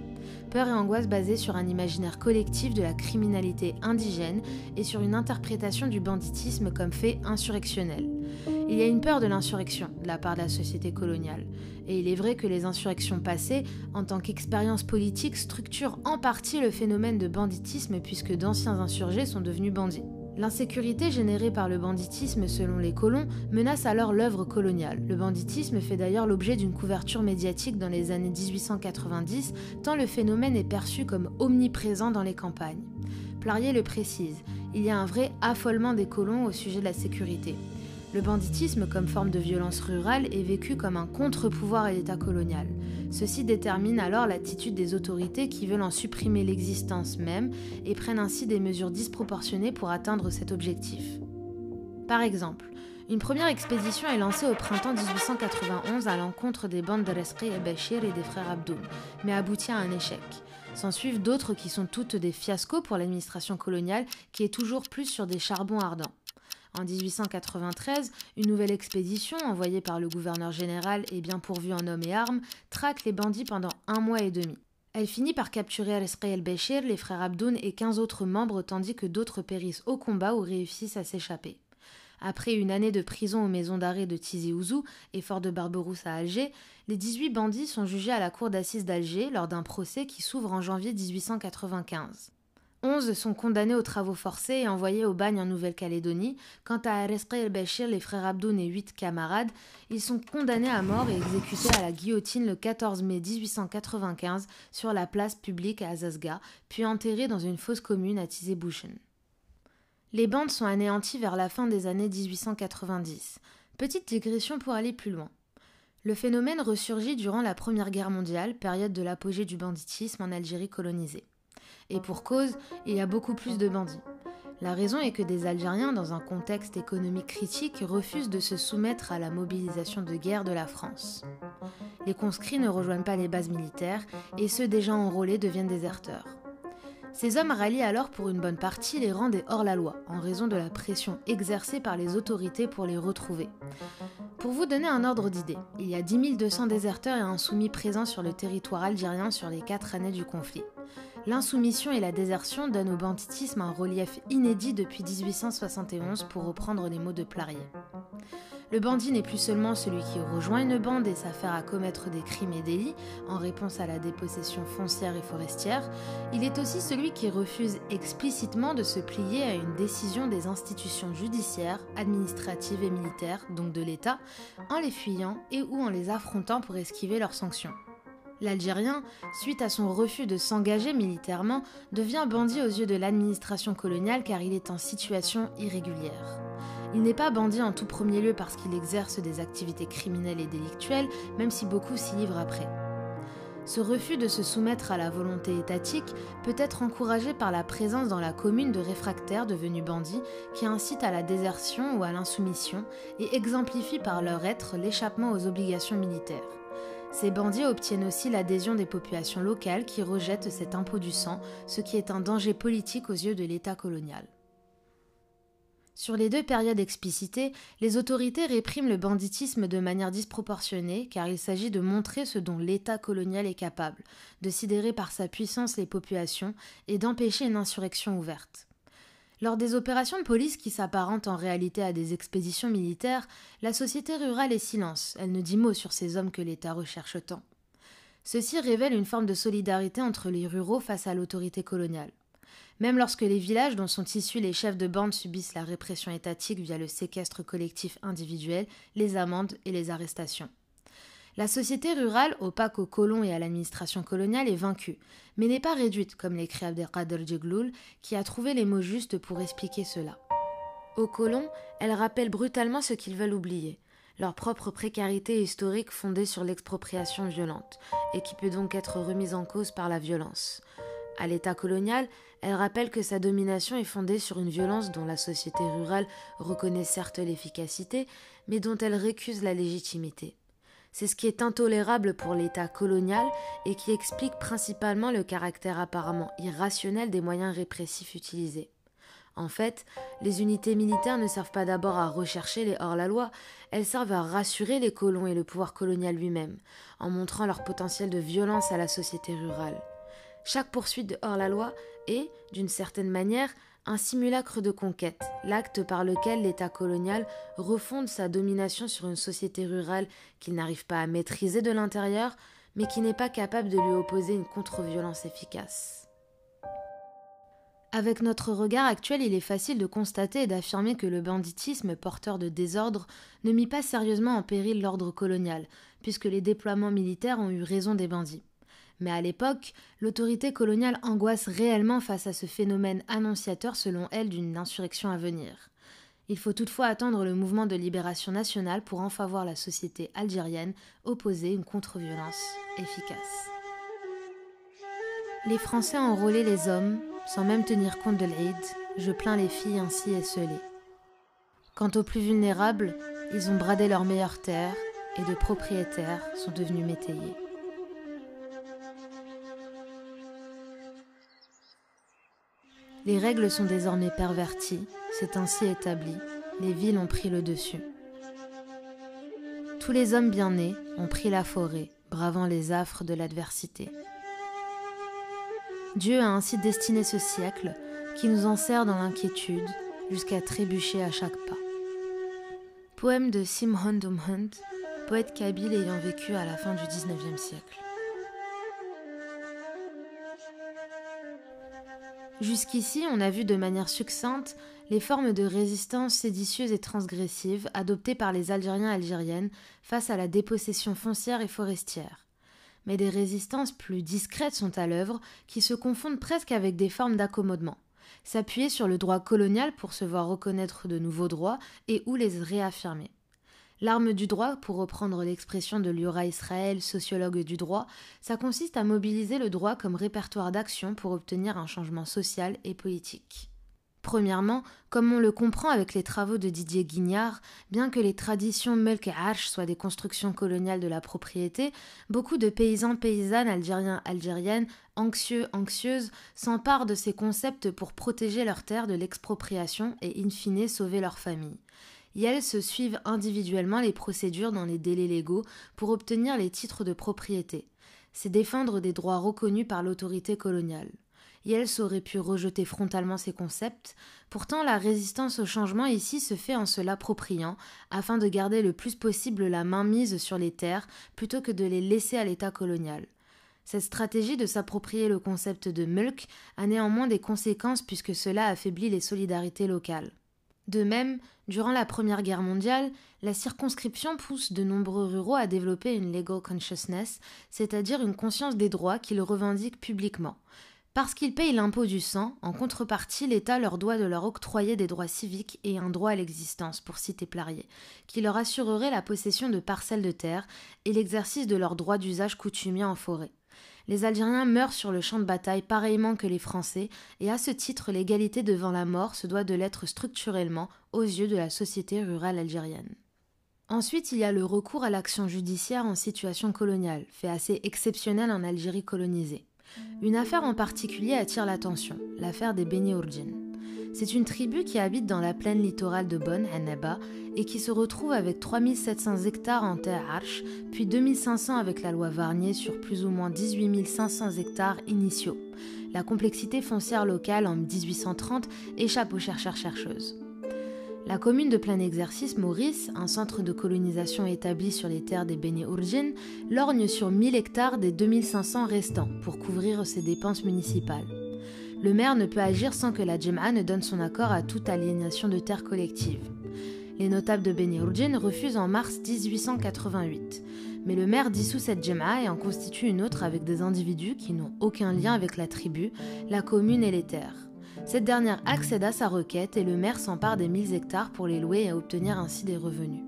Peurs et angoisses basées sur un imaginaire collectif de la criminalité indigène et sur une interprétation du banditisme comme fait insurrectionnel. Il y a une peur de l'insurrection de la part de la société coloniale. Et il est vrai que les insurrections passées, en tant qu'expérience politique, structurent en partie le phénomène de banditisme puisque d'anciens insurgés sont devenus bandits. L'insécurité générée par le banditisme selon les colons menace alors l'œuvre coloniale. Le banditisme fait d'ailleurs l'objet d'une couverture médiatique dans les années 1890, tant le phénomène est perçu comme omniprésent dans les campagnes. Plarier le précise, il y a un vrai affolement des colons au sujet de la sécurité. Le banditisme comme forme de violence rurale est vécu comme un contre-pouvoir à l'État colonial. Ceci détermine alors l'attitude des autorités qui veulent en supprimer l'existence même et prennent ainsi des mesures disproportionnées pour atteindre cet objectif. Par exemple, Une première expédition est lancée au printemps 1891 à l'encontre des bandes de Resqi et Bachir et des frères Abdoun, mais aboutit à un échec. S'en suivent d'autres qui sont toutes des fiascos pour l'administration coloniale qui est toujours plus sur des charbons ardents. En 1893, une nouvelle expédition envoyée par le gouverneur général et bien pourvue en hommes et armes traque les bandits pendant un mois et demi. Elle finit par capturer Resqi el-Béchir, les frères Abdoun et 15 autres membres tandis que d'autres périssent au combat ou réussissent à s'échapper. Après une année de prison aux maisons d'arrêt de Tizi Ouzou et Fort de Barberousse à Alger, les 18 bandits sont jugés à la cour d'assises d'Alger lors d'un procès qui s'ouvre en janvier 1895. 11 sont condamnés aux travaux forcés et envoyés au bagne en Nouvelle-Calédonie. Quant à Resqi el-Bachir, les frères Abdoun et 8 camarades, ils sont condamnés à mort et exécutés à la guillotine le 14 mai 1895 sur la place publique à Azazga, puis enterrés dans une fosse commune à Tizé-Bouchen. Les bandes sont anéanties vers la fin des années 1890. Petite digression pour aller plus loin. Le phénomène ressurgit durant la Première Guerre mondiale, période de l'apogée du banditisme en Algérie colonisée. Et pour cause, il y a beaucoup plus de bandits. La raison est que des Algériens, dans un contexte économique critique, refusent de se soumettre à la mobilisation de guerre de la France. Les conscrits ne rejoignent pas les bases militaires et ceux déjà enrôlés deviennent déserteurs. Ces hommes rallient alors pour une bonne partie les rangs des hors-la-loi, en raison de la pression exercée par les autorités pour les retrouver. Pour vous donner un ordre d'idée, il y a 10 200 déserteurs et insoumis présents sur le territoire algérien sur les quatre années du conflit. L'insoumission et la désertion donnent au banditisme un relief inédit depuis 1871 pour reprendre les mots de Plarier. Le bandit n'est plus seulement celui qui rejoint une bande et s'affaire à commettre des crimes et délits en réponse à la dépossession foncière et forestière, il est aussi celui qui refuse explicitement de se plier à une décision des institutions judiciaires, administratives et militaires, donc de l'État, en les fuyant et ou en les affrontant pour esquiver leurs sanctions. L'Algérien, suite à son refus de s'engager militairement, devient bandit aux yeux de l'administration coloniale car il est en situation irrégulière. Il n'est pas bandit en tout premier lieu parce qu'il exerce des activités criminelles et délictuelles, même si beaucoup s'y livrent après. Ce refus de se soumettre à la volonté étatique peut être encouragé par la présence dans la commune de réfractaires devenus bandits qui incitent à la désertion ou à l'insoumission et exemplifient par leur être l'échappement aux obligations militaires. Ces bandits obtiennent aussi l'adhésion des populations locales qui rejettent cet impôt du sang, ce qui est un danger politique aux yeux de l'État colonial. Sur les deux périodes explicitées, les autorités répriment le banditisme de manière disproportionnée car il s'agit de montrer ce dont l'État colonial est capable, de sidérer par sa puissance les populations et d'empêcher une insurrection ouverte. Lors des opérations de police qui s'apparentent en réalité à des expéditions militaires, la société rurale est silence, elle ne dit mot sur ces hommes que l'État recherche tant. Ceci révèle une forme de solidarité entre les ruraux face à l'autorité coloniale. Même lorsque les villages dont sont issus les chefs de bande subissent la répression étatique via le séquestre collectif individuel, les amendes et les arrestations. La société rurale, opaque aux colons et à l'administration coloniale, est vaincue, mais n'est pas réduite, comme l'écrit Abdelkader Djegloul, qui a trouvé les mots justes pour expliquer cela. Aux colons, elle rappelle brutalement ce qu'ils veulent oublier, leur propre précarité historique fondée sur l'expropriation violente, et qui peut donc être remise en cause par la violence. À l'État colonial, elle rappelle que sa domination est fondée sur une violence dont la société rurale reconnaît certes l'efficacité, mais dont elle récuse la légitimité. C'est ce qui est intolérable pour l'État colonial et qui explique principalement le caractère apparemment irrationnel des moyens répressifs utilisés. En fait, les unités militaires ne servent pas d'abord à rechercher les hors-la-loi, elles servent à rassurer les colons et le pouvoir colonial lui-même, en montrant leur potentiel de violence à la société rurale. Chaque poursuite de hors-la-loi est, d'une certaine manière, un simulacre de conquête, l'acte par lequel l'État colonial refonde sa domination sur une société rurale qu'il n'arrive pas à maîtriser de l'intérieur, mais qui n'est pas capable de lui opposer une contre-violence efficace. Avec notre regard actuel, il est facile de constater et d'affirmer que le banditisme porteur de désordre ne mit pas sérieusement en péril l'ordre colonial, puisque les déploiements militaires ont eu raison des bandits. Mais à l'époque, l'autorité coloniale angoisse réellement face à ce phénomène annonciateur selon elle d'une insurrection à venir. Il faut toutefois attendre le mouvement de libération nationale pour enfin voir la société algérienne opposer une contre-violence efficace. Les Français ont enrôlé les hommes, sans même tenir compte de l'Aïd, je plains les filles ainsi esselées. Quant aux plus vulnérables, ils ont bradé leurs meilleures terres et de propriétaires sont devenus métayers. Les règles sont désormais perverties, c'est ainsi établi, les villes ont pris le dessus. Tous les hommes bien nés ont pris la forêt, bravant les affres de l'adversité. Dieu a ainsi destiné ce siècle qui nous enserre dans l'inquiétude jusqu'à trébucher à chaque pas. Poème de Simon Dumhunt, poète kabyle ayant vécu à la fin du XIXe siècle. Jusqu'ici, on a vu de manière succincte les formes de résistance séditieuses et transgressives adoptées par les Algériens Algériennes face à la dépossession foncière et forestière. Mais des résistances plus discrètes sont à l'œuvre qui se confondent presque avec des formes d'accommodement. S'appuyer sur le droit colonial pour se voir reconnaître de nouveaux droits et ou les réaffirmer. L'arme du droit, pour reprendre l'expression de Liora Israël, sociologue du droit, ça consiste à mobiliser le droit comme répertoire d'action pour obtenir un changement social et politique. Premièrement, comme on le comprend avec les travaux de Didier Guignard, bien que les traditions Melk et soient des constructions coloniales de la propriété, beaucoup de paysans paysannes algériens algériennes, anxieux anxieuses, s'emparent de ces concepts pour protéger leurs terres de l'expropriation et in fine sauver leur famille et elles se suivent individuellement les procédures dans les délais légaux pour obtenir les titres de propriété. C'est défendre des droits reconnus par l'autorité coloniale. Yels aurait pu rejeter frontalement ces concepts, pourtant la résistance au changement ici se fait en se l'appropriant, afin de garder le plus possible la main mise sur les terres plutôt que de les laisser à l'État colonial. Cette stratégie de s'approprier le concept de mulk a néanmoins des conséquences puisque cela affaiblit les solidarités locales. De même, durant la Première Guerre mondiale, la circonscription pousse de nombreux ruraux à développer une legal consciousness, c'est-à-dire une conscience des droits qu'ils revendiquent publiquement. Parce qu'ils payent l'impôt du sang, en contrepartie, l'État leur doit de leur octroyer des droits civiques et un droit à l'existence, pour citer Plarier, qui leur assurerait la possession de parcelles de terre et l'exercice de leurs droits d'usage coutumier en forêt les Algériens meurent sur le champ de bataille pareillement que les Français, et à ce titre l'égalité devant la mort se doit de l'être structurellement aux yeux de la société rurale algérienne. Ensuite, il y a le recours à l'action judiciaire en situation coloniale, fait assez exceptionnel en Algérie colonisée. Une affaire en particulier attire l'attention, l'affaire des Beni c'est une tribu qui habite dans la plaine littorale de Bonn, Henneba, et qui se retrouve avec 3700 hectares en terre arche, puis 2500 avec la loi Varnier sur plus ou moins 18 500 hectares initiaux. La complexité foncière locale en 1830 échappe aux chercheurs-chercheuses. La commune de plein exercice Maurice, un centre de colonisation établi sur les terres des Bene Urgin, lorgne sur 1000 hectares des 2500 restants pour couvrir ses dépenses municipales le maire ne peut agir sans que la Jema'a ne donne son accord à toute aliénation de terres collectives. Les notables de Beni refusent en mars 1888, mais le maire dissout cette Jema'a et en constitue une autre avec des individus qui n'ont aucun lien avec la tribu, la commune et les terres. Cette dernière accède à sa requête et le maire s'empare des 1000 hectares pour les louer et obtenir ainsi des revenus.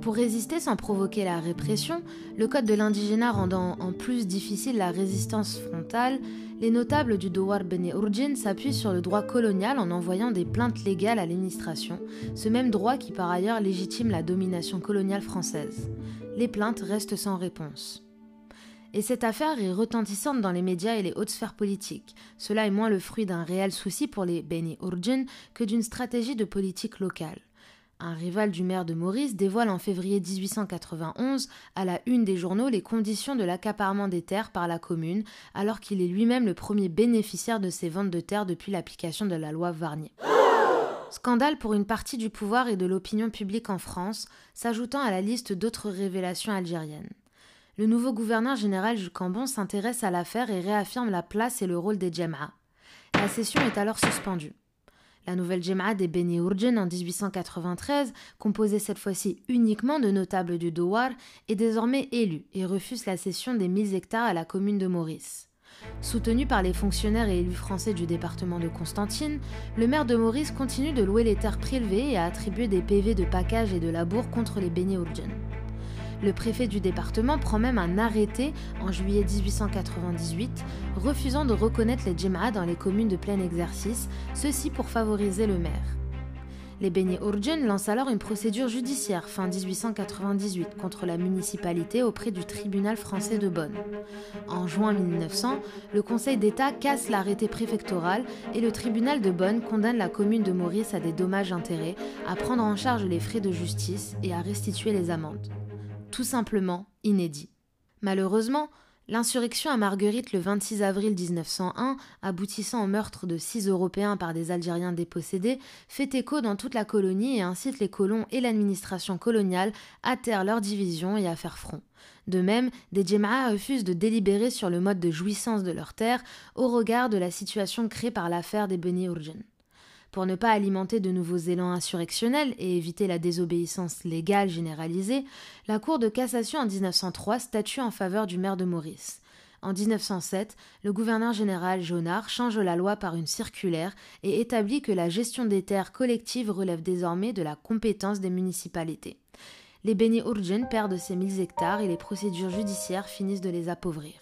Pour résister sans provoquer la répression, le code de l'indigénat rendant en plus difficile la résistance frontale, les notables du Dowar Bene Urjin s'appuient sur le droit colonial en envoyant des plaintes légales à l'administration, ce même droit qui par ailleurs légitime la domination coloniale française. Les plaintes restent sans réponse. Et cette affaire est retentissante dans les médias et les hautes sphères politiques. Cela est moins le fruit d'un réel souci pour les Beni Urjin que d'une stratégie de politique locale. Un rival du maire de Maurice dévoile en février 1891 à la une des journaux les conditions de l'accaparement des terres par la commune, alors qu'il est lui-même le premier bénéficiaire de ces ventes de terres depuis l'application de la loi Varnier. Scandale pour une partie du pouvoir et de l'opinion publique en France, s'ajoutant à la liste d'autres révélations algériennes. Le nouveau gouverneur général Jules Cambon s'intéresse à l'affaire et réaffirme la place et le rôle des Djem'a. La session est alors suspendue. La nouvelle Jema'a des Beni Urgen en 1893, composée cette fois-ci uniquement de notables du Douar, est désormais élue et refuse la cession des 1000 hectares à la commune de Maurice. Soutenu par les fonctionnaires et élus français du département de Constantine, le maire de Maurice continue de louer les terres prélevées et à attribuer des PV de package et de labour contre les Beni. Le préfet du département prend même un arrêté en juillet 1898 refusant de reconnaître les Jema'a dans les communes de plein exercice, ceci pour favoriser le maire. Les Beni Urgen lancent alors une procédure judiciaire fin 1898 contre la municipalité auprès du tribunal français de Bonn. En juin 1900, le Conseil d'État casse l'arrêté préfectoral et le tribunal de Bonn condamne la commune de Maurice à des dommages-intérêts, à prendre en charge les frais de justice et à restituer les amendes. Tout simplement inédit. Malheureusement, L'insurrection à Marguerite le 26 avril 1901, aboutissant au meurtre de six Européens par des Algériens dépossédés, fait écho dans toute la colonie et incite les colons et l'administration coloniale à taire leur division et à faire front. De même, des Djem'a refusent de délibérer sur le mode de jouissance de leurs terres au regard de la situation créée par l'affaire des Beni Urgen. Pour ne pas alimenter de nouveaux élans insurrectionnels et éviter la désobéissance légale généralisée, la Cour de cassation en 1903 statue en faveur du maire de Maurice. En 1907, le gouverneur général Jonard change la loi par une circulaire et établit que la gestion des terres collectives relève désormais de la compétence des municipalités. Les Beni Urgen perdent ces 1000 hectares et les procédures judiciaires finissent de les appauvrir.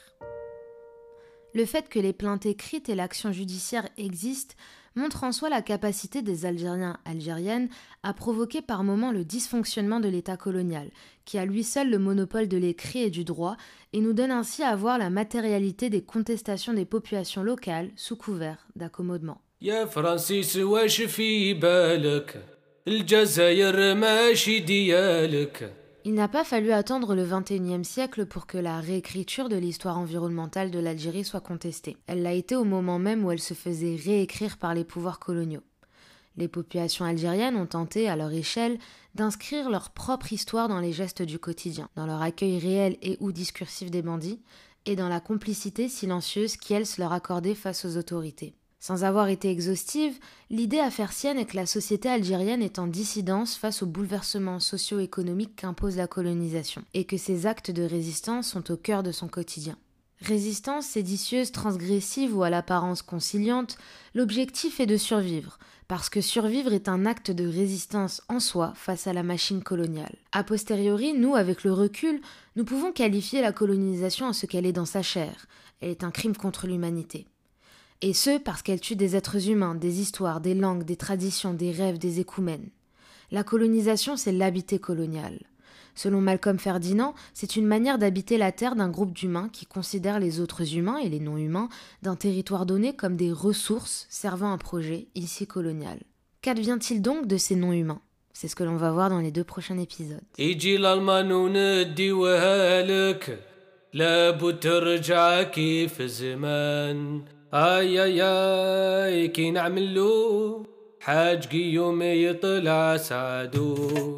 Le fait que les plaintes écrites et l'action judiciaire existent montre en soi la capacité des Algériens algériennes à provoquer par moments le dysfonctionnement de l'État colonial, qui a lui seul le monopole de l'écrit et du droit, et nous donne ainsi à voir la matérialité des contestations des populations locales sous couvert d'accommodement. Il n'a pas fallu attendre le XXIe siècle pour que la réécriture de l'histoire environnementale de l'Algérie soit contestée. Elle l'a été au moment même où elle se faisait réécrire par les pouvoirs coloniaux. Les populations algériennes ont tenté, à leur échelle, d'inscrire leur propre histoire dans les gestes du quotidien, dans leur accueil réel et ou discursif des bandits, et dans la complicité silencieuse se leur accordait face aux autorités. Sans avoir été exhaustive, l'idée à faire sienne est que la société algérienne est en dissidence face aux bouleversements socio-économiques qu'impose la colonisation, et que ses actes de résistance sont au cœur de son quotidien. Résistance séditieuse, transgressive ou à l'apparence conciliante, l'objectif est de survivre, parce que survivre est un acte de résistance en soi face à la machine coloniale. A posteriori, nous, avec le recul, nous pouvons qualifier la colonisation en ce qu'elle est dans sa chair. Elle est un crime contre l'humanité. Et ce, parce qu'elle tue des êtres humains, des histoires, des langues, des traditions, des rêves, des écoumènes. La colonisation, c'est l'habité colonial. Selon Malcolm Ferdinand, c'est une manière d'habiter la terre d'un groupe d'humains qui considèrent les autres humains et les non-humains d'un territoire donné comme des ressources servant un projet ici colonial. Qu'advient-il donc de ces non-humains? C'est ce que l'on va voir dans les deux prochains épisodes. اي اي اي كي نعملو؟ حاج قيوم يطلع سعدو